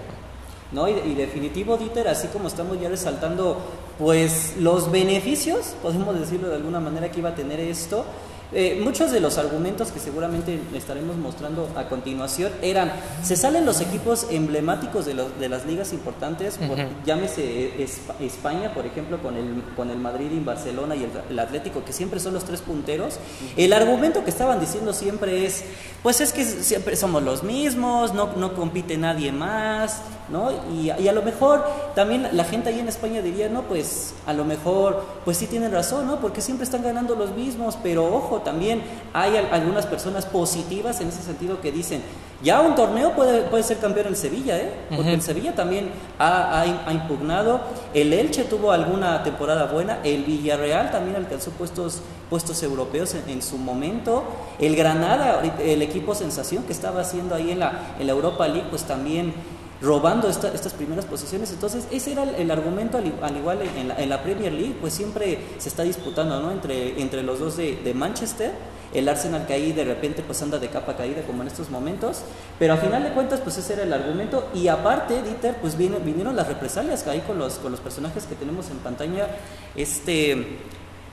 No, y, y definitivo, Dieter, así como estamos ya resaltando, pues los beneficios, podemos decirlo de alguna manera, que iba a tener esto. Eh, muchos de los argumentos que seguramente estaremos mostrando a continuación eran, se salen los equipos emblemáticos de, los- de las ligas importantes, por- llámese Espa- España, por ejemplo, con el, con el Madrid y Barcelona y el, el Atlético, que siempre son los tres punteros. El argumento que estaban diciendo siempre es, pues es que siempre somos los mismos, no, no compite nadie más, ¿no? Y, y a lo mejor también la gente ahí en España diría, no, pues a lo mejor, pues sí tienen razón, ¿no? Porque siempre están ganando los mismos, pero ojo, también hay al- algunas personas positivas en ese sentido que dicen, ya un torneo puede, puede ser campeón el Sevilla, ¿eh? Porque el Sevilla también ha, ha- ha impugnado, el Elche tuvo alguna temporada buena, el Villarreal también alcanzó puestos, puestos europeos en, en su momento, el Granada, el equipo sensación que estaba haciendo ahí en la, en la Europa League, pues también robando esta- estas primeras posiciones. Entonces, ese era el, argumento, al, igual en la, Premier League, pues siempre se está disputando ¿no? entre, entre los dos de, Manchester. El Arsenal que ahí de repente pues anda de capa caída como en estos momentos, pero a final de cuentas pues ese era el argumento y aparte Dieter pues vino- vinieron las represalias ahí con los, con los personajes que tenemos en pantalla, este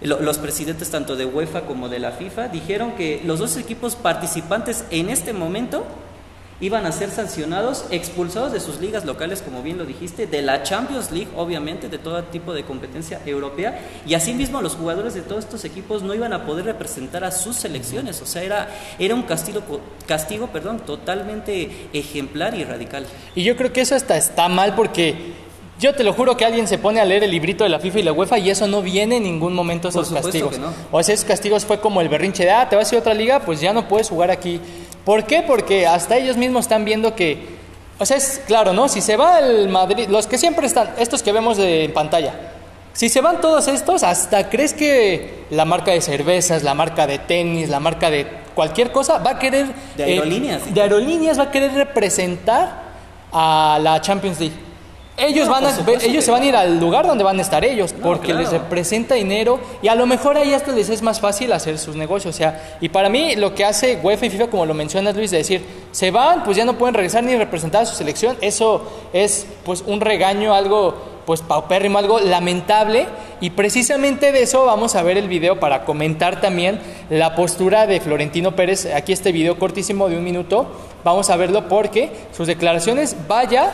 lo- los presidentes tanto de UEFA como de la FIFA dijeron que los dos equipos participantes en este momento iban a ser sancionados, expulsados de sus ligas locales, como bien lo dijiste, de la Champions League, obviamente, de todo tipo de competencia europea, y asimismo los jugadores de todos estos equipos no iban a poder representar a sus selecciones, o sea, era, era un castigo, castigo perdón, totalmente ejemplar y radical. Y yo creo que eso hasta está mal porque yo te lo juro que alguien se pone a leer el librito de la FIFA y la UEFA y eso no viene en ningún momento esos Por castigos. que no. O sea, esos castigos fue como el berrinche de, ah, te vas a ir a otra liga, pues ya no puedes jugar aquí. ¿Por qué? Porque hasta ellos mismos están viendo que, o sea, es claro, ¿no? Si se va el Madrid, los que siempre están, estos que vemos de en pantalla, si se van todos estos, hasta crees que la marca de cervezas, la marca de tenis, la marca de cualquier cosa va a querer... De eh, aerolíneas. de aerolíneas va a querer representar a la Champions League. Ellos, No, van a, ellos que se van a ir al lugar donde van a estar ellos, No, porque claro. les representa dinero y a lo mejor ahí hasta les es más fácil hacer sus negocios. O sea, y para mí lo que hace UEFA y FIFA, como lo mencionas Luis, de decir, se van, pues ya no pueden regresar ni representar a su selección, eso es pues un regaño, algo pues paupérrimo, algo lamentable. Y precisamente de eso vamos a ver el video para comentar también la postura de Florentino Pérez. Aquí este video cortísimo de un minuto, vamos a verlo porque sus declaraciones, vaya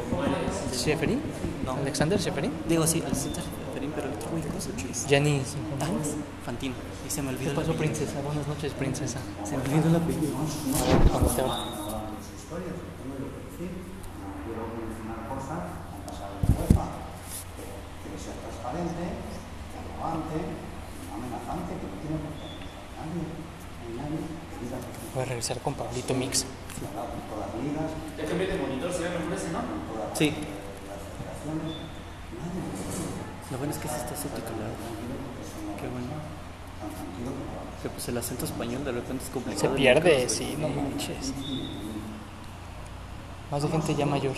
¿Sheferin? No. ¿Alexander Sheferin? Digo, sí, al centro, Caterín, pero el otro güey, ¿cómo se llama? Jenny. Ah, Fantino. Y se me ¿Qué olvidó. el pasó, princesa? Buenas noches, princesa. Se me olvidó el apellido. ¿Cómo te va? transparente, arrogante, amenazante, que no tiene por qué nadie, nadie Voy a regresar con Pablito Mix. todas las ligas, Ya cambié de monitor, se ve mejor ese, ¿no? en todas Sí. lo bueno es que sí está subtitulado. Qué bueno. Que pues el acento español de repente es Se complicado. pierde, sí, no manches. Más de gente ya mayor.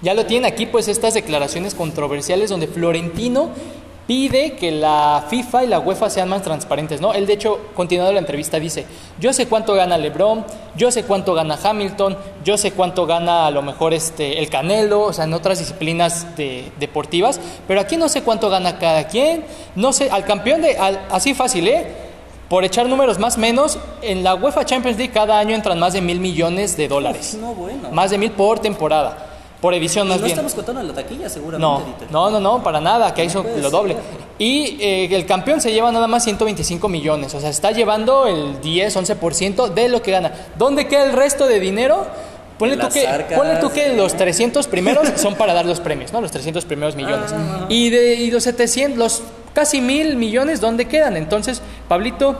Ya lo tienen aquí, pues estas declaraciones controversiales donde Florentino pide que la FIFA y la UEFA sean más transparentes, ¿no? Él, de hecho, continuando la entrevista, dice, yo sé cuánto gana LeBron, yo sé cuánto gana Hamilton, yo sé cuánto gana a lo mejor este, el Canelo, o sea, en otras disciplinas de- deportivas, pero aquí no sé cuánto gana cada quien, no sé, al campeón de, al- así fácil, ¿eh? Por echar números más o menos, en la UEFA Champions League cada año entran más de mil millones de dólares. No, bueno. Más de mil por temporada, por edición más no bien. estamos contando en la taquilla, seguramente. No, Dieter. no, no, no, para nada, que ahí son puede lo doble. Y eh, el campeón se lleva nada más 125 millones, o sea, está llevando el 10, 11% de lo que gana. ¿Dónde queda el resto de dinero? Ponle tú, que, arcas, ponle tú que eh. los 300 primeros son para dar los premios, ¿no? Los 300 primeros millones. Ah. Y, de, y los 700, los casi mil millones, ¿dónde quedan? Entonces, Pablito,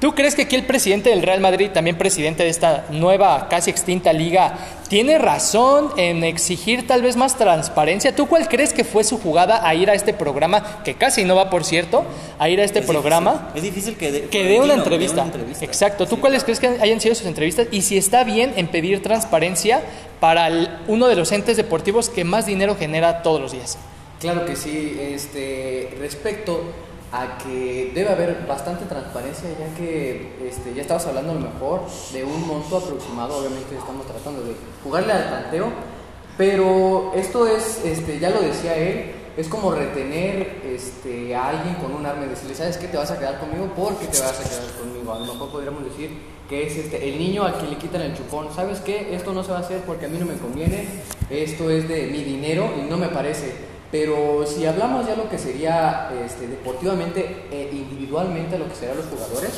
¿tú crees que aquí el presidente del Real Madrid, también presidente de esta nueva, casi extinta liga, tiene razón en exigir tal vez más transparencia? ¿Tú cuál crees que fue su jugada a ir a este programa, que casi no va, por cierto, a ir a este Es programa? difícil. Es difícil que dé Que dé una entrevista. entrevista. Exacto. ¿Tú Sí. cuáles crees que hayan sido sus entrevistas? Y si está bien en pedir transparencia para el- uno de los entes deportivos que más dinero genera todos los días. Claro que sí, este, respecto a que debe haber bastante transparencia, ya que este, ya estabas hablando a lo mejor de un monto aproximado, obviamente estamos tratando de jugarle al tanteo, pero esto es, este, ya lo decía él, es como retener este, a alguien con un arma y decirle, ¿sabes qué? Te vas a quedar conmigo porque te vas a quedar conmigo. A lo mejor podríamos decir que es este, el niño al que le quitan el chupón. ¿Sabes qué? Esto no se va a hacer porque a mí no me conviene, esto es de mi dinero y no me parece. Pero si hablamos ya lo que sería este, deportivamente e individualmente lo que serían los jugadores,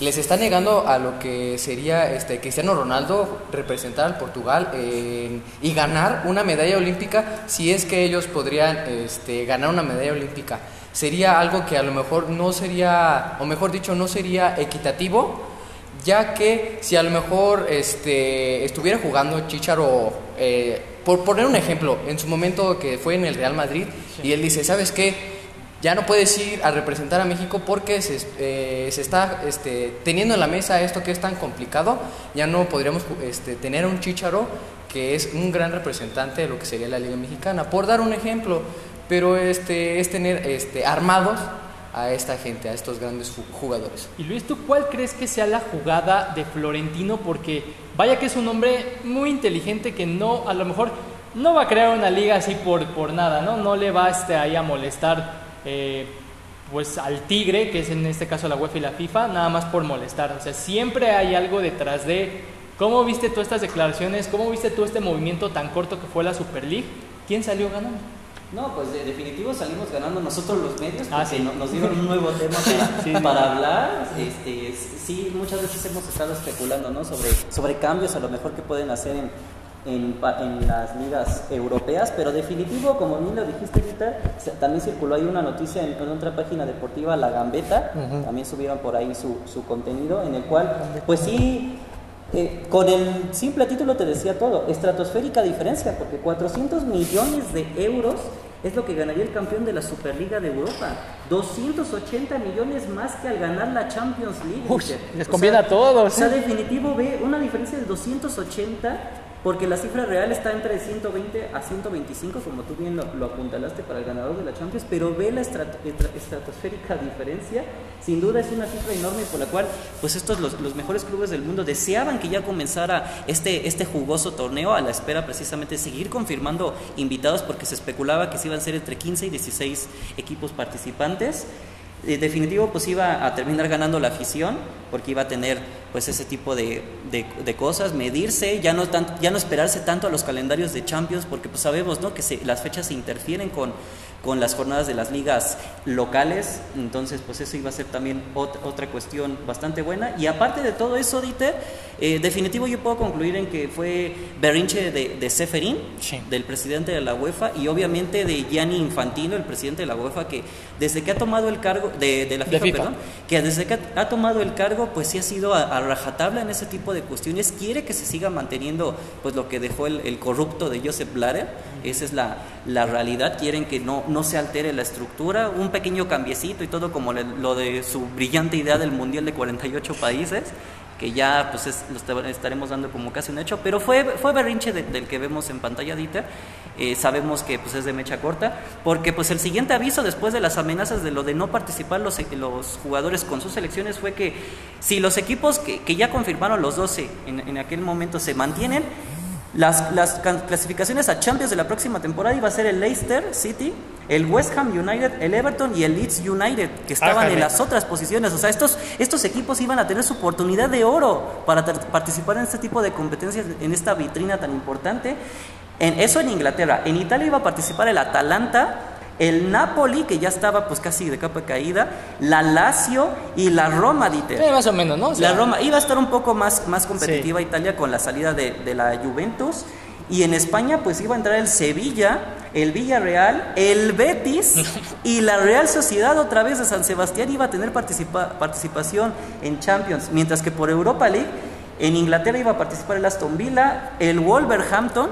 les está negando a lo que sería este, Cristiano Ronaldo representar al Portugal en- y ganar una medalla olímpica si es que ellos podrían este, ganar una medalla olímpica. Sería algo que a lo mejor no sería, o mejor dicho, no sería equitativo, ya que si a lo mejor estuviera jugando Chicharo, eh, por poner un ejemplo, en su momento que fue en el Real Madrid, y él dice, ¿sabes qué? Ya no puedes ir a representar a México porque se, eh, se está este, teniendo en la mesa esto que es tan complicado, ya no podríamos este, tener un Chicharo que es un gran representante de lo que sería la Liga Mexicana, por dar un ejemplo, pero este, es tener este, armados a esta gente, a estos grandes ju- jugadores. Y Luis, ¿tú cuál crees que sea la jugada de Florentino? Porque vaya que es un hombre muy inteligente que no, a lo mejor no va a crear una liga así por, por nada, ¿no? No le va este, ahí a molestar eh, pues al tigre, que es en este caso la UEFA y la FIFA, nada más por molestar. O sea, siempre hay algo detrás de... ¿Cómo viste tú estas declaraciones? ¿Cómo viste tú este movimiento tan corto que fue la Super League? ¿Quién salió ganando? No, pues de definitivo salimos ganando nosotros los medios Ah, porque sí. no- nos dieron un nuevo tema para, Sí, sí. para hablar. Este, sí, muchas veces hemos estado especulando ¿no? sobre, sobre cambios a lo mejor que pueden hacer en, en, en las ligas europeas, pero definitivo, como bien lo dijiste ahorita, también circuló ahí una noticia en, en otra página deportiva, La Gambeta, también subieron por ahí su, su contenido, en el cual, pues sí, eh, con el simple título te decía todo, estratosférica diferencia, porque 400 millones de euros es lo que ganaría el campeón de la Superliga de Europa. 280 millones más que al ganar la Champions League. Uy, les O conviene sea, a todos, O sea, ¿eh? definitivo ve una diferencia de 280 porque la cifra real está entre 120 a 125, como tú bien lo, apuntalaste para el ganador de la Champions, pero ve la estrat- estra- estratosférica diferencia. Sin duda es una cifra enorme por la cual, pues estos los, los mejores clubes del mundo deseaban que ya comenzara este, este jugoso torneo a la espera precisamente de seguir confirmando invitados porque se especulaba que se iban a ser entre 15 y 16 equipos participantes. Definitivo pues iba a terminar ganando la afición porque iba a tener pues ese tipo de, de- de cosas, medirse, ya no, tan- ya no esperarse tanto a los calendarios de Champions porque pues sabemos ¿no? que se- las fechas se interfieren con, con las jornadas de las ligas locales, entonces pues eso iba a ser también ot- otra cuestión bastante buena. Y aparte de todo eso, Dieter, eh, definitivo yo puedo concluir en que fue berrinche de, de Seferín, Sí. del presidente de la UEFA y obviamente de Gianni Infantino, el presidente de la UEFA, que desde que ha tomado el cargo, de, de la De FIFA, perdón, que desde que ha tomado el cargo, pues sí ha sido a, a rajatabla en ese tipo de cuestiones, quiere que se siga manteniendo pues lo que dejó el, el corrupto de Joseph Blatter, esa es la, la realidad, quieren que no, no se altere la estructura, un pequeño cambiecito y todo como lo de su brillante idea del Mundial de 48 países, que ya pues es- lo esta- estaremos dando como casi un hecho, pero fue, fue berrinche de- del que vemos en pantalla Dieter, Eh, sabemos que pues es de mecha corta, porque pues el siguiente aviso después de las amenazas de lo de no participar los, los jugadores con sus selecciones fue que si los equipos que, que ya confirmaron los 12 en, en aquel momento se mantienen, las, las clasificaciones a Champions de la próxima temporada iba a ser el Leicester City, el West Ham United, el Everton y el Leeds United, que estaban en las otras posiciones. O sea, estos, estos equipos iban a tener su oportunidad de oro para participar en este tipo de competencias, en esta vitrina tan importante. En, eso en Inglaterra. En Italia iba a participar el Atalanta, el Napoli, que ya estaba pues casi de capa caída, la Lazio y la Roma, Dieter. Más o menos, ¿no? O sea, La Roma iba a estar un poco más, más competitiva Italia con la salida de, de la Juventus. Y en España pues iba a entrar el Sevilla, el Villarreal, el Betis <laughs> y la Real Sociedad otra vez de San Sebastián iba a tener participa- participación en Champions. Mientras que por Europa League en Inglaterra iba a participar el Aston Villa, el Wolverhampton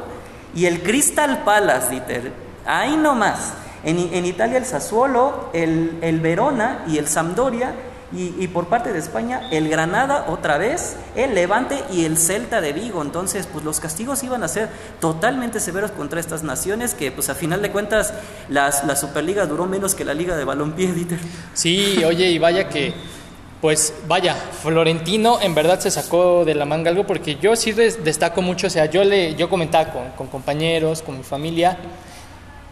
y el Crystal Palace, Dieter. Ahí nomás. En, Italia el Sassuolo, el, el Verona y el Sampdoria. Y, y por parte de España, el Granada otra vez, el Levante y el Celta de Vigo. Entonces, pues los castigos iban a ser totalmente severos contra estas naciones que, pues a final de cuentas, las, la Superliga duró menos que la Liga de Balompié, Dieter. Sí, oye, y vaya que, pues vaya, Florentino en verdad se sacó de la manga algo porque yo sí des- destaco mucho, o sea, yo le, yo comentaba con, con compañeros, con mi familia,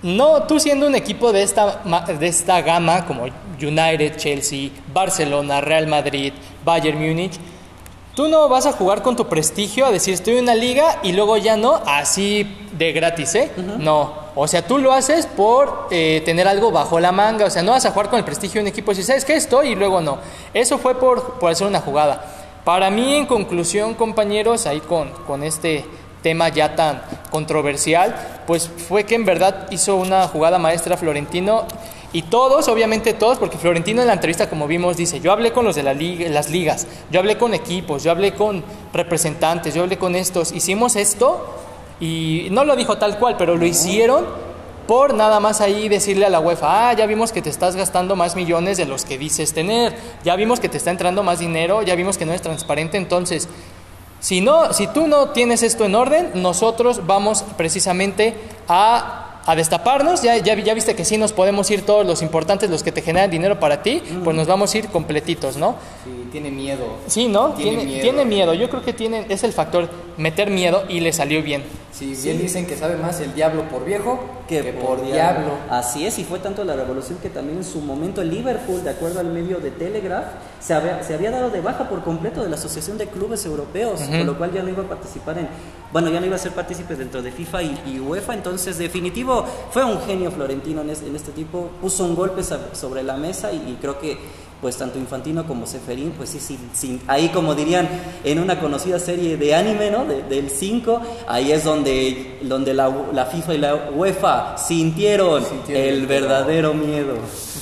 no, tú siendo un equipo de esta, de esta gama como United, Chelsea, Barcelona, Real Madrid, Bayern Múnich, Tú no vas a jugar con tu prestigio a decir estoy en una liga y luego ya no, así de gratis, ¿eh? No. O sea, tú lo haces por eh, tener algo bajo la manga. O sea, no vas a jugar con el prestigio de un equipo si sabes que estoy y luego no. Eso fue por, por hacer una jugada. Para mí, en conclusión, compañeros, ahí con, con este tema ya tan controversial, pues fue que en verdad hizo una jugada maestra Florentino y todos, obviamente todos, porque Florentino en la entrevista, como vimos, dice, yo hablé con los de la liga- las ligas, yo hablé con equipos, yo hablé con representantes, yo hablé con estos, hicimos esto y no lo dijo tal cual, pero lo hicieron por nada más ahí decirle a la UEFA, ah, ya vimos que te estás gastando más millones de los que dices tener, ya vimos que te está entrando más dinero, ya vimos que no es transparente, entonces si, no, si tú no tienes esto en orden, nosotros vamos precisamente a, a destaparnos. Ya, ya, ya viste que sí nos podemos ir todos los importantes, los que te generan dinero para ti, pues nos vamos a ir completitos, ¿no? Sí, tiene miedo. Sí, ¿no? Tiene Tiene, miedo. tiene miedo. Yo creo que tiene, es el factor meter miedo y le salió bien. Si bien dicen que sabe más el diablo por viejo que, por, diablo. Así es, y fue tanto la revolución que también en su momento el Liverpool, de acuerdo al medio de Telegraph, se había, se había dado de baja por completo de la Asociación de Clubes Europeos, con lo cual ya no iba a participar en, bueno, ya no iba a ser partícipe dentro de FIFA y, y UEFA, entonces definitivo fue un genio Florentino en, es- en este tipo, puso un golpe sobre la mesa y, y creo que pues tanto Infantino como Seferín, pues sí, sí, sí, ahí como dirían en una conocida serie de anime, ¿no? De- del 5, ahí es donde, donde la, la FIFA y la UEFA sintieron, Sintieron el el verdadero miedo.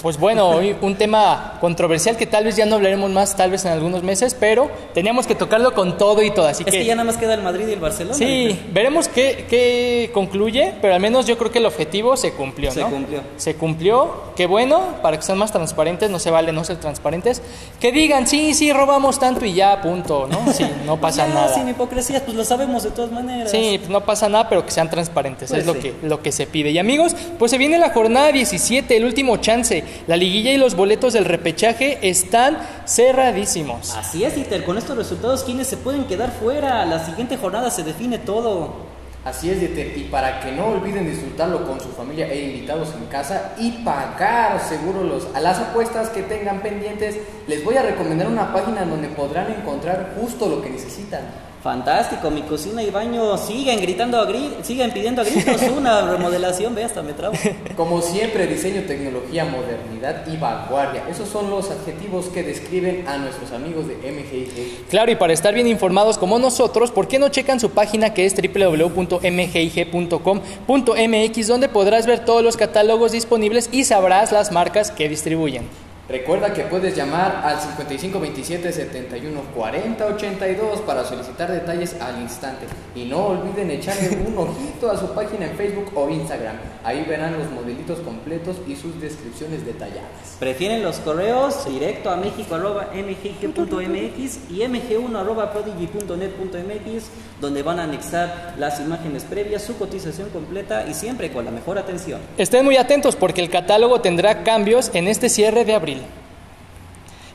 Pues bueno, hoy un tema controversial que tal vez ya no hablaremos más, tal vez en algunos meses, pero teníamos que tocarlo con todo y todo. Así Es que ya nada más queda el Madrid y el Barcelona. Sí, veremos qué, qué concluye, pero al menos yo creo que el objetivo se cumplió, Se ¿no? cumplió. Se cumplió, qué bueno, para que sean más transparentes, no se vale no ser transparentes. Que digan, sí, sí, robamos tanto y ya, punto, ¿no? Sí, no <laughs> pasa Ya, nada. Sin hipocresías, pues lo sabemos de todas maneras. Sí, pues no pasa nada, pero que sean transparentes, Pues es lo sí. que, lo que se pide. Y amigos, pues se viene la jornada 17, el último chance. La liguilla y los boletos del repechaje están cerradísimos. Así es, Iter, con estos resultados, ¿quiénes se pueden quedar fuera? La siguiente jornada se define todo. Así es, Dieter, y para que no olviden disfrutarlo con su familia e invitados en casa y pagar seguro los, a las apuestas que tengan pendientes, les voy a recomendar una página donde podrán encontrar justo lo que necesitan. Fantástico, mi cocina y baño siguen gritando, a gri- siguen pidiendo a gritos <laughs> una remodelación, ve, hasta me trabo. Como siempre, diseño, tecnología, modernidad y vanguardia. Esos son los adjetivos que describen a nuestros amigos de MGIG. Claro, y para estar bien informados como nosotros, ¿por qué no checan su página que es www.mgig.com.mx donde podrás ver todos los catálogos disponibles y sabrás las marcas que distribuyen? Recuerda que puedes llamar al 55 27 71 40 82 para solicitar detalles al instante. Y no olviden echarle <laughs> un ojito a su página en Facebook o Instagram. Ahí verán los modelitos completos y sus descripciones detalladas. Prefieren los correos directo a mexico.mgig.mx y mg1.prodigy.net.mx donde van a anexar las imágenes previas, su cotización completa y siempre con la mejor atención. Estén muy atentos porque el catálogo tendrá cambios en este cierre de abril.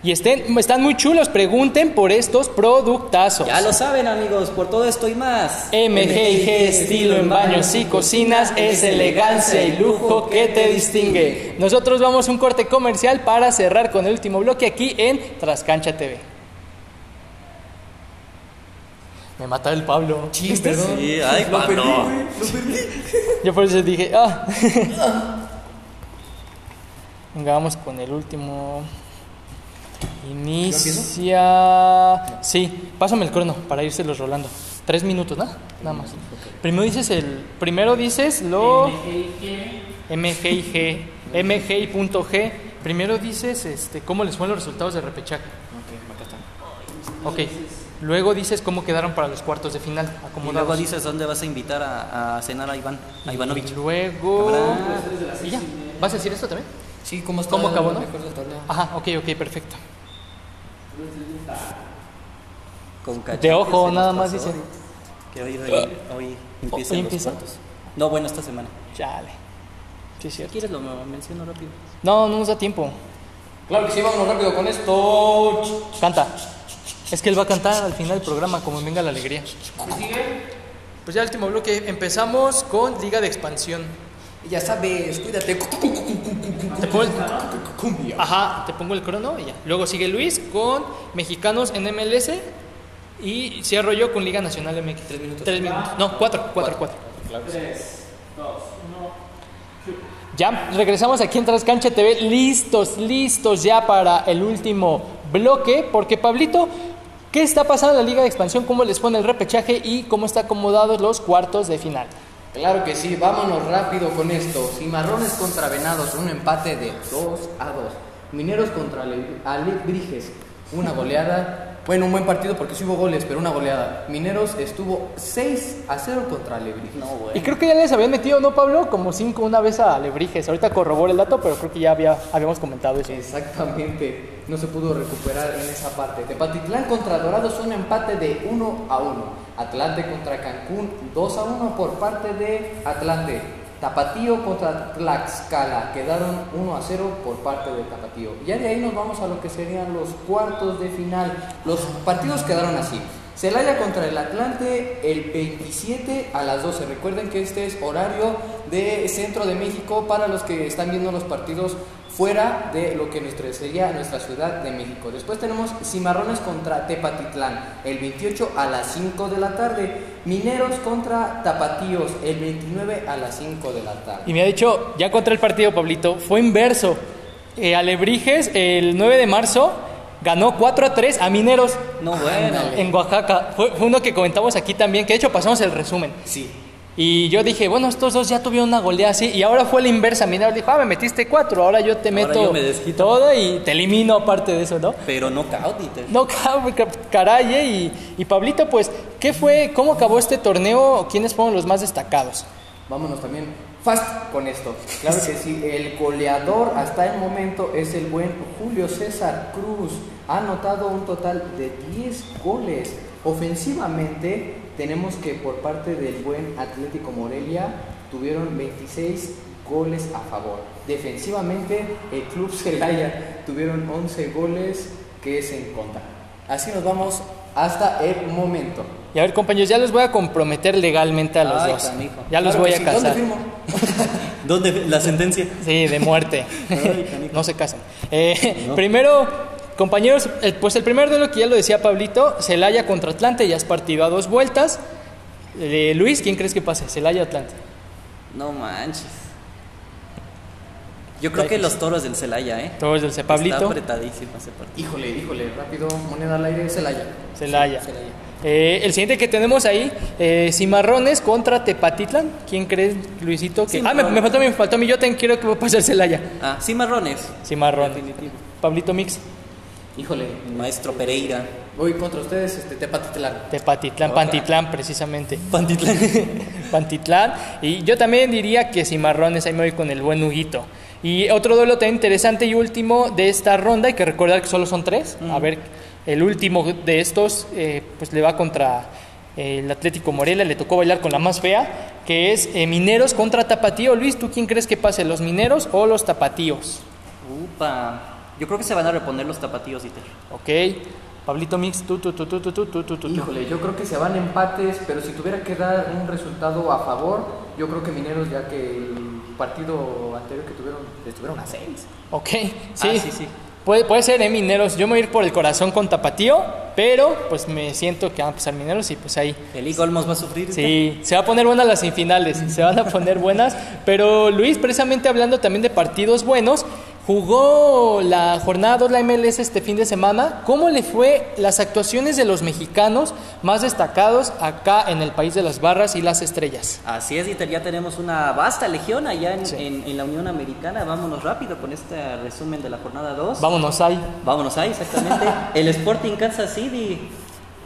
Y estén, están muy chulos, pregunten por estos productazos. Ya lo saben amigos, por todo esto y más. MGIG estilo en baños y cocinas es elegancia y lujo que te distingue. Nosotros vamos a un corte comercial para cerrar con el último bloque aquí en Trascancha TV. Me mata el Pablo. Sí, perdón. Sí, ay, Pablo. <laughs> Yo por eso dije, ah. <laughs> Venga, vamos con el último. Inicia. Sí, pásame el crono para irse rolando. Tres minutos, ¿no? Nada más. Primero dices el. Primero dices lo. MGIG. MGI.G. Primero dices este, cómo les fueron los resultados de repechaje. Ok. Luego dices cómo quedaron para los cuartos de final. Y luego dices dónde vas a invitar a, a cenar a Iván, a Ivanovich. Y luego. ¿Y ya? ¿Vas a decir esto también? Sí, ¿cómo está? ¿Cómo acabó, no? Ajá, ok, ok, perfecto. Con De ojo, nada más dice. Que hoy, hoy, hoy empiezan ¿Hoy los empieza? cuartos. No, bueno, esta semana. Chale. Sí, es Si cierto. quieres lo menciono rápido. No, no nos da tiempo. Claro que sí, vámonos rápido con esto. Canta. Es que él va a cantar al final del programa, como venga la alegría. Pues ya el último bloque. Empezamos con Liga de Expansión. Ya sabes, cuídate. Te pongo el, Cumbia. ajá, te pongo el crono y ya. Luego sigue Luis con Mexicanos en MLS. Y cierro yo con Liga Nacional MX. Tres minutos. Tres minutos. No, cuatro, cuatro, cuatro. Ya regresamos aquí en Trascancha TV, listos, listos ya para el último bloque, porque Pablito, ¿qué está pasando en la Liga de Expansión? ¿Cómo les pone el repechaje y cómo están acomodados los cuartos de final? Claro que sí, vámonos rápido con esto. Cimarrones contra Venados, un empate de 2 a 2. Mineros contra Ale- Alebrijes, una goleada. Bueno, un buen partido porque sí hubo goles, pero una goleada. Mineros estuvo 6 a 0 contra Alebrijes. No, Y güey. creo que ya les habían metido, ¿no, Pablo? Como cinco una vez a Alebrijes. Ahorita corroboro el dato, pero creo que ya había, habíamos comentado eso. Exactamente, no se pudo recuperar en esa parte. Tepatitlán contra Dorados, un empate de 1 a 1. Atlante contra Cancún, 2 a 1 por parte de Atlante. Tapatío contra Tlaxcala, quedaron 1 a 0 por parte de Tapatío. Ya de ahí nos vamos a lo que serían los cuartos de final. Los partidos quedaron así. Celaya contra el Atlante el 27 a las 12. Recuerden que este es horario de Centro de México para los que están viendo los partidos fuera de lo que nuestra, sería nuestra ciudad de México. Después tenemos Cimarrones contra Tepatitlán el 28 a las 5 de la tarde. Mineros contra Tapatíos el 29 a las 5 de la tarde. Y me ha dicho, ya contra el partido, Pablito, fue inverso. Eh, Alebrijes, el 9 de marzo, ganó 4 a 3 a Mineros No, bueno. en Oaxaca. Fue, fue uno que comentamos aquí también, que de hecho pasamos el resumen. Sí. Y yo dije, bueno, estos dos ya tuvieron una goleada así. Y ahora fue la inversa. Mineros dijo, ah, me metiste 4, ahora yo te Ahora meto yo me todo y te elimino aparte de eso, ¿no? Pero no caudite. No, cab- ca- caray, ¿eh? y, y Pablito, pues, ¿qué fue? ¿Cómo acabó este torneo? ¿Quiénes fueron los más destacados? Vámonos también fast con esto. Claro que sí, el goleador hasta el momento es el buen Julio César Cruz. Ha anotado un total de 10 goles. Ofensivamente, tenemos que por parte del buen Atlético Morelia tuvieron 26 goles a favor. Defensivamente, el Club <laughs> Celaya tuvieron 11 goles que es en contra. Así nos vamos hasta el momento. Y a ver, compañeros, ya los voy a comprometer legalmente a los Ay, dos. canijo. Ya los Claro voy a sí. ¿Dónde casar. firmo? <laughs> ¿Dónde la sentencia? Sí, de muerte. Ay, <laughs> no se casan. Eh, Primero, compañeros, pues el primer duelo que ya lo decía Pablito, Celaya contra Atlante, ya es partido a dos vueltas. Eh, Luis, ¿quién crees que pase? Celaya o Atlante. No manches. Yo creo que los toros del Celaya, ¿eh? Todos del C. Pablito, Está apretadísimo ese partido. Híjole, híjole, rápido, moneda al aire, Celaya. Celaya. Eh, el siguiente que tenemos ahí, eh, Cimarrones contra Tepatitlán. ¿Quién crees, Luisito? Que... Ah, me, me faltó, me faltó a mí. Yo también quiero que va a pasar Celaya. Ah, cimarrones. Cimarrones. Definitivo. Pablito Mix, Híjole, Maestro Pereira. voy contra ustedes, este, Tepatitlán. Tepatitlán. Pantitlán, precisamente. <laughs> Pantitlán. <laughs> Pantitlán. Y yo también diría que Cimarrones, ahí me voy con el buen Huguito. Y otro duelo también interesante y último de esta ronda, hay que recordar que solo son tres. A ver, el último de estos, eh, pues le va contra eh, el Atlético Morelia, le tocó bailar con la más fea, que es eh, Mineros contra Tapatío. Luis, ¿tú quién crees que pase, los Mineros o los Tapatíos? Upa. Yo creo que se van a reponer los tapatíos, Dieter. Ok. Pablito Mix, tú, tú, tú, tú, tú, tú, tú, tú, tú. Híjole, yo creo que se van empates, pero si tuviera que dar un resultado a favor, yo creo que Mineros, ya que el partido anterior que tuvieron, estuvieron a seis. Ok, sí. Ah, sí, sí. Puede, puede ser, ¿eh? Mineros. Yo me voy a ir por el corazón con Tapatío, pero pues me siento que van a pasar Mineros y pues ahí. El Olmos va a sufrir. Sí, se va a poner buenas las semifinales, se van a poner buenas. Pero Luis, precisamente hablando también de partidos buenos, jugó la jornada 2 la MLS este fin de semana. ¿Cómo le fue las actuaciones de los mexicanos más destacados acá en el país de las barras y las estrellas? Así es, Dieter, ya tenemos una vasta legión allá en, Sí. en- en la Unión Americana. Vámonos rápido con este resumen de la jornada 2. Vámonos ahí. Vámonos ahí, exactamente. <laughs> El Sporting Kansas City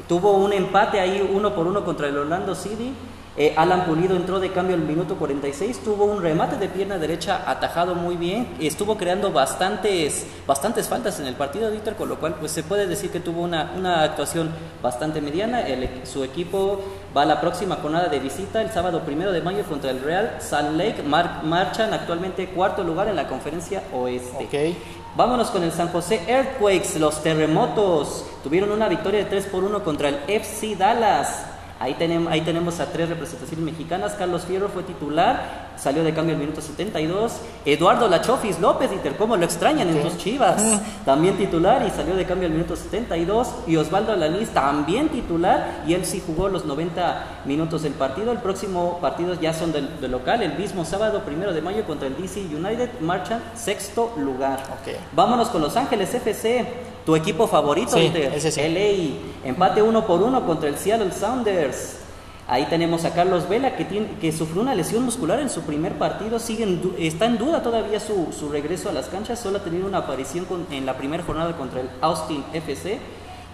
tuvo un empate ahí uno por uno contra el Orlando City. Eh, Alan Pulido entró de cambio al minuto 46, tuvo un remate de pierna derecha atajado muy bien, estuvo creando bastantes, bastantes faltas en el partido Dieter, con lo cual pues se puede decir que tuvo una, una actuación bastante mediana. El su equipo va a la próxima jornada de visita el sábado primero de mayo contra el Real Salt Lake, Mar- marchan actualmente cuarto lugar en la conferencia oeste. Ok. Vámonos con el San José Earthquakes, los terremotos. Tuvieron una victoria de 3 por 1 contra el FC Dallas. Ahí tenemos, ahí tenemos a tres representaciones mexicanas. Carlos Fierro fue titular, salió de cambio al minuto 72. Eduardo Lachofis López, Inter, ¿cómo lo extrañan en tus chivas? También titular y salió de cambio al minuto 72. Y Osvaldo Alanís también titular y él sí jugó los 90 minutos del partido. El próximo partido ya son del, del local, el mismo sábado, primero de mayo, contra el DC United, marchan sexto lugar. Ok. Vámonos con Los Ángeles FC, tu equipo favorito, Sí, ese sí. LA, empate uno por uno contra el Seattle Sounders. Ahí tenemos a Carlos Vela que, tiene, que sufrió una lesión muscular en su primer partido, sigue en está en duda todavía su, su regreso a las canchas, solo ha tenido una aparición con- en la primera jornada contra el Austin FC.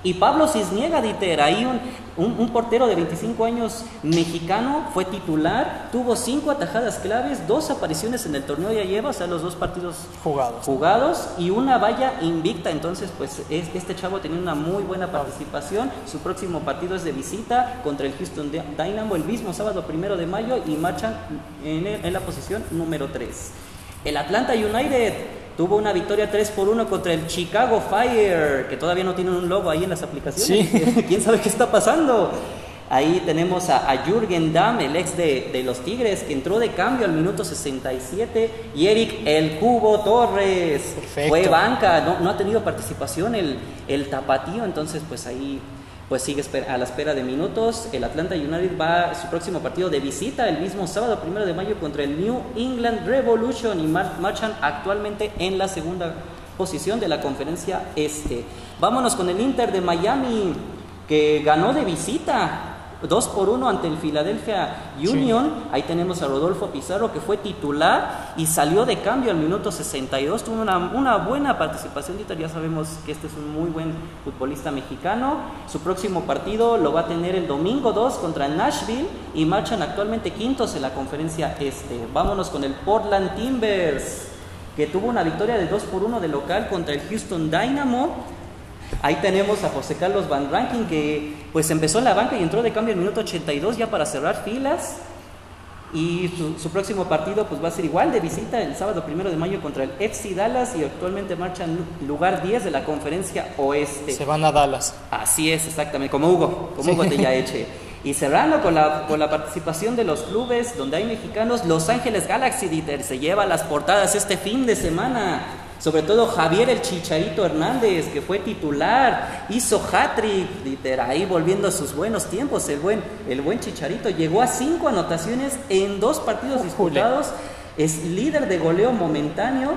Y Pablo Cisniega, Dieter, ahí un, un- un portero de 25 años mexicano, fue titular, tuvo cinco atajadas claves, dos apariciones en el torneo ya lleva, o sea, los dos partidos Jugados. jugados y una valla invicta. Entonces, pues es- este chavo tenía una muy buena participación. Su próximo partido es de visita contra el Houston Dy- Dynamo el mismo sábado primero de mayo y marchan en la posición número 3. El Atlanta United tuvo una victoria 3 por 1 contra el Chicago Fire, que todavía no tienen un logo ahí en las aplicaciones. <laughs> ¿Quién sabe qué está pasando? Ahí tenemos a, a Jürgen Damm, el ex de, de los Tigres, que entró de cambio al minuto 67, y Eric El Cubo Torres Perfecto. fue banca, no, no ha tenido participación el, el tapatío, entonces pues ahí pues sigue a la espera de minutos. El Atlanta United va a su próximo partido de visita el mismo sábado primero de mayo contra el New England Revolution y mar- marchan actualmente en la segunda posición de la conferencia este. Vámonos con el Inter de Miami que ganó de visita 2 por 1 ante el Philadelphia Union. Ahí tenemos a Rodolfo Pizarro que fue titular y salió de cambio al minuto 62. Tuvo una, una buena participación. Ya sabemos que este es un muy buen futbolista mexicano. Su próximo partido lo va a tener el domingo 2 contra Nashville y marchan actualmente quintos en la conferencia este. Vámonos con el Portland Timbers que tuvo una victoria de 2 por 1 de local contra el Houston Dynamo. Ahí tenemos a José Carlos Van Rankin que pues empezó en la banca y entró de cambio en el minuto 82 ya para cerrar filas. Y su, su próximo partido pues va a ser igual de visita el sábado primero de mayo contra el FC Dallas y actualmente marcha en lugar 10 de la conferencia oeste. Se van a Dallas. Así es, exactamente, como Hugo, como Hugo Tellaeche. <laughs> Y cerrando con la, con la participación de los clubes donde hay mexicanos, Los Ángeles Galaxy Dieter, se lleva las portadas este fin de semana. Sobre todo Javier el Chicharito Hernández, que fue titular, hizo hat-trick, Dieter, ahí volviendo a sus buenos tiempos. El buen, el buen Chicharito llegó a cinco anotaciones en dos partidos disputados. Es líder de goleo momentáneo.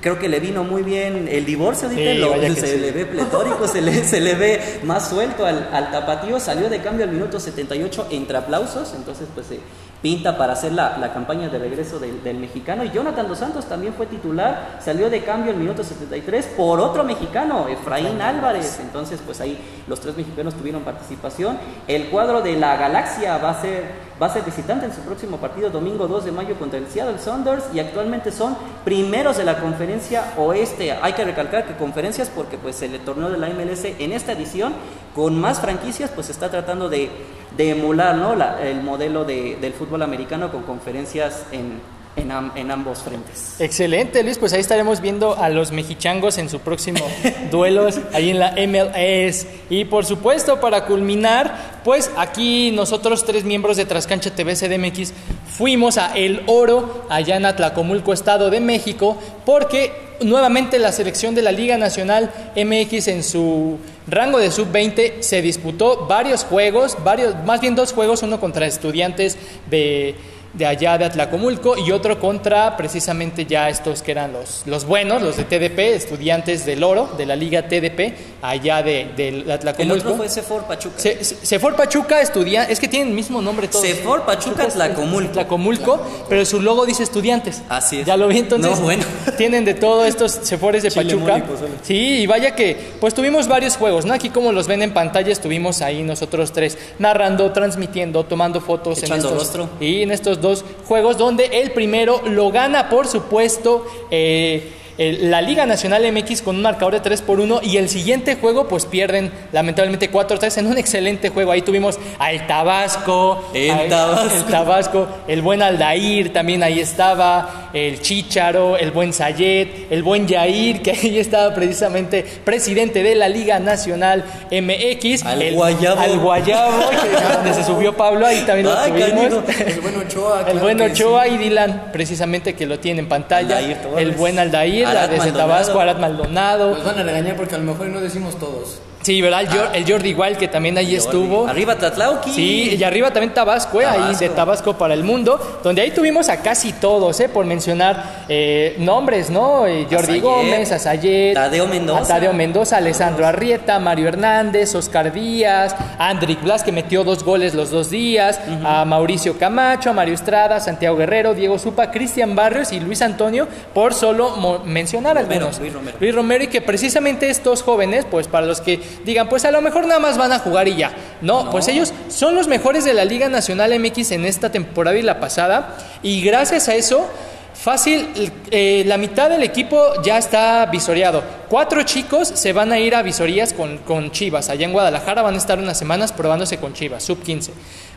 Creo que le vino muy bien el divorcio, Dieter, Sí, lo- se sí. le ve pletórico, se le, se le ve más suelto al, al tapatío. Salió de cambio al minuto 78 entre aplausos, entonces pues se pinta para hacer la, la campaña de regreso del, del mexicano. Y Jonathan Dos Santos también fue titular, salió de cambio al minuto 73 por otro mexicano, Efraín Álvarez. Entonces pues ahí los tres mexicanos tuvieron participación. El cuadro de la Galaxia va a ser va a ser visitante en su próximo partido domingo 2 de mayo contra el Seattle Sounders y actualmente son primeros de la conferencia oeste. Hay que recalcar que conferencias porque pues el torneo de la MLS en esta edición con más franquicias pues está tratando de, de emular ¿no? La- el modelo de- del fútbol americano con conferencias en, en, am- en ambos frentes. Excelente, Luis. Pues ahí estaremos viendo a los mexichangos en su próximo <laughs> duelos ahí en la MLS. Y por supuesto, para culminar, pues aquí nosotros tres miembros de Trascancha TV CDMX fuimos a El Oro, allá en Atlacomulco, Estado de México, porque nuevamente la selección de la Liga Nacional MX en su rango de sub-20 se disputó varios juegos, varios, más bien dos juegos, uno contra estudiantes de de allá de Atlacomulco y otro contra precisamente ya estos que eran los, los buenos, los de TDP, estudiantes del oro, de la liga TDP, allá de, de El Atlacomulco. otro fue Sefor Pachuca. Se, se- Sefor Pachuca, estudia, es que tienen el mismo nombre todos. Sefor Pachuca Tlacomulco. Tlacomulco, pero su logo dice estudiantes. Así es. Ya lo vi entonces. No, bueno. <laughs> Tienen de todo estos Sefores de Chile Pachuca. Sí, y vaya que, pues tuvimos varios juegos, ¿no? Aquí como los ven en pantalla, estuvimos ahí nosotros tres, narrando, transmitiendo, tomando fotos Echando en estos, rostro. y en estos dos juegos, donde el primero lo gana, por supuesto, eh, el- la Liga Nacional MX con un marcador de 3 por 1 y el siguiente juego pues pierden lamentablemente 4-3 en un excelente juego. Ahí tuvimos al Tabasco, El al- Tabasco. el Tabasco, el buen Aldair también ahí estaba, el Chícharo, el buen Sayet, el buen Yair, que ahí estaba precisamente presidente de la Liga Nacional MX. Al el, Guayabo. Al Guayabo, que donde se subió Pablo, ahí también lo Ay, tuvimos. <laughs> El buen Ochoa. El claro buen Ochoa sí. y Dylan, precisamente que lo tiene en pantalla. Aldair el buen Aldair, desde Maldonado. Tabasco, Arad Maldonado. Nos van a regañar porque a lo mejor no decimos todos. Sí, ¿verdad? El, Jor- el Jordi igual que también ahí estuvo. Arriba Tatlauqui. Sí, y arriba también Tabasco, ¿eh? ahí de Tabasco para el mundo, donde ahí tuvimos a casi todos, ¿eh? por mencionar eh, nombres, ¿no? Eh, Jordi Gómez, Azayet, Tadeo Mendoza. a Tadeo Mendoza, Alessandro Arrieta, Mario Hernández, Oscar Díaz, Andrick Blas, que metió dos goles los dos días, a Mauricio Camacho, a Mario Estrada, Santiago Guerrero, Diego Supa, Cristian Barrios y Luis Antonio, por solo mencionar Romero, algunos. Luis Romero. Luis Romero y que precisamente estos jóvenes, pues para los que digan, pues a lo mejor nada más van a jugar y ya. No, pues ellos son los mejores de la Liga Nacional MX en esta temporada y la pasada. Y gracias a eso, fácil, eh, la mitad del equipo ya está visoreado. Cuatro chicos se van a ir a visorías con, con Chivas. Allá en Guadalajara van a estar unas semanas probándose con Chivas, sub 15.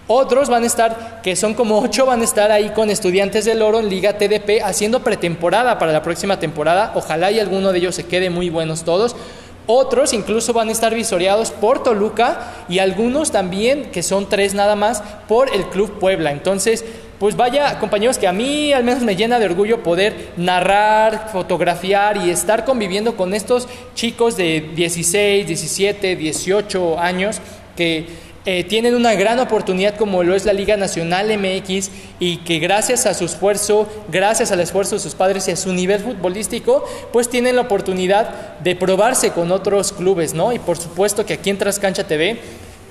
Otros van a estar, que son como ocho, van a estar ahí con estudiantes del oro en Liga TDP haciendo pretemporada para la próxima temporada. Ojalá y alguno de ellos se quede muy buenos todos. Otros incluso van a estar visoreados por Toluca y algunos también, que son tres nada más, por el Club Puebla. Entonces, pues vaya, compañeros, que a mí al menos me llena de orgullo poder narrar, fotografiar y estar conviviendo con estos chicos de 16, 17, 18 años que eh, tienen una gran oportunidad como lo es la Liga Nacional MX y que gracias a su esfuerzo, gracias al esfuerzo de sus padres y a su nivel futbolístico, pues tienen la oportunidad de probarse con otros clubes, ¿no? Y por supuesto que aquí en Trascancha TV,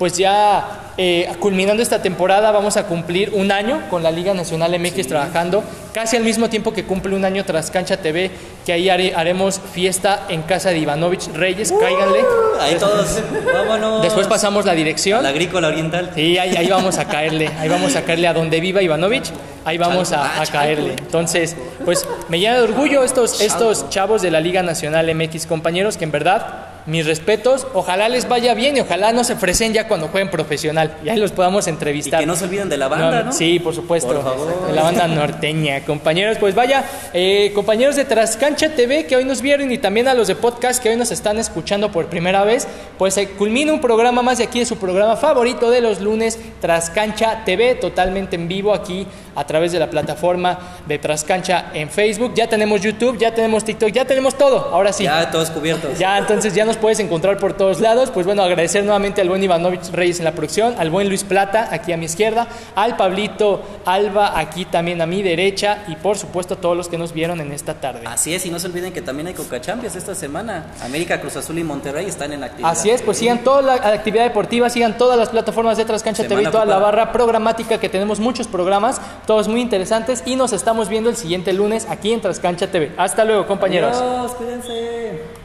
pues ya eh, culminando esta temporada vamos a cumplir un año con la Liga Nacional MX trabajando, casi al mismo tiempo que cumple un año Trascancha TV, que ahí haré- haremos fiesta en casa de Ivanovich Reyes, cáiganle. Ahí todos. Vámonos. Después pasamos la dirección. La agrícola oriental. Sí, ahí, ahí vamos a caerle, ahí vamos a caerle a donde viva Ivanovich, ahí vamos a, Ah, a caerle. Entonces, pues me llena de orgullo estos, estos chavos de la Liga Nacional MX, compañeros, que en verdad mis respetos. Ojalá les vaya bien y ojalá no se ofrecen ya cuando jueguen profesional. Y ahí los podamos Y entrevistar. que no se olviden de la banda, ¿no? Sí, por supuesto. Por favor. De la banda norteña. Compañeros, pues vaya, eh, compañeros de Trascancha TV que hoy nos vieron y también a los de podcast que hoy nos están escuchando por primera vez, pues se culmina un programa más de aquí de su programa favorito de los lunes, Trascancha TV, totalmente en vivo aquí a través de la plataforma de Trascancha en Facebook. Ya tenemos YouTube, ya tenemos TikTok, ya tenemos todo. Ahora sí. Ya todos cubiertos. Ya, entonces ya nos puedes encontrar por todos lados. Pues bueno, agradecer nuevamente al buen Ivanovich Reyes en la producción, al buen Luis Plata aquí a mi izquierda, al Pablito Alba aquí también a mi derecha y por supuesto a todos los que nos vieron en esta tarde. Así es, y no se olviden que también hay Coca Champions esta semana. América, Cruz Azul y Monterrey están en actividad. Así es, pues sigan toda la actividad deportiva, sigan todas las plataformas de Trascancha TV toda la barra programática que tenemos muchos programas, todos muy interesantes y nos estamos viendo el siguiente lunes aquí en Trascancha TV. Hasta luego, compañeros. Adiós, cuídense.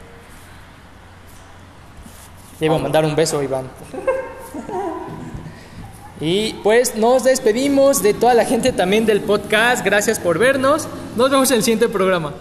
Iba a mandar un beso, Iván. Y pues nos despedimos de toda la gente también del podcast. Gracias por vernos. Nos vemos en el siguiente programa.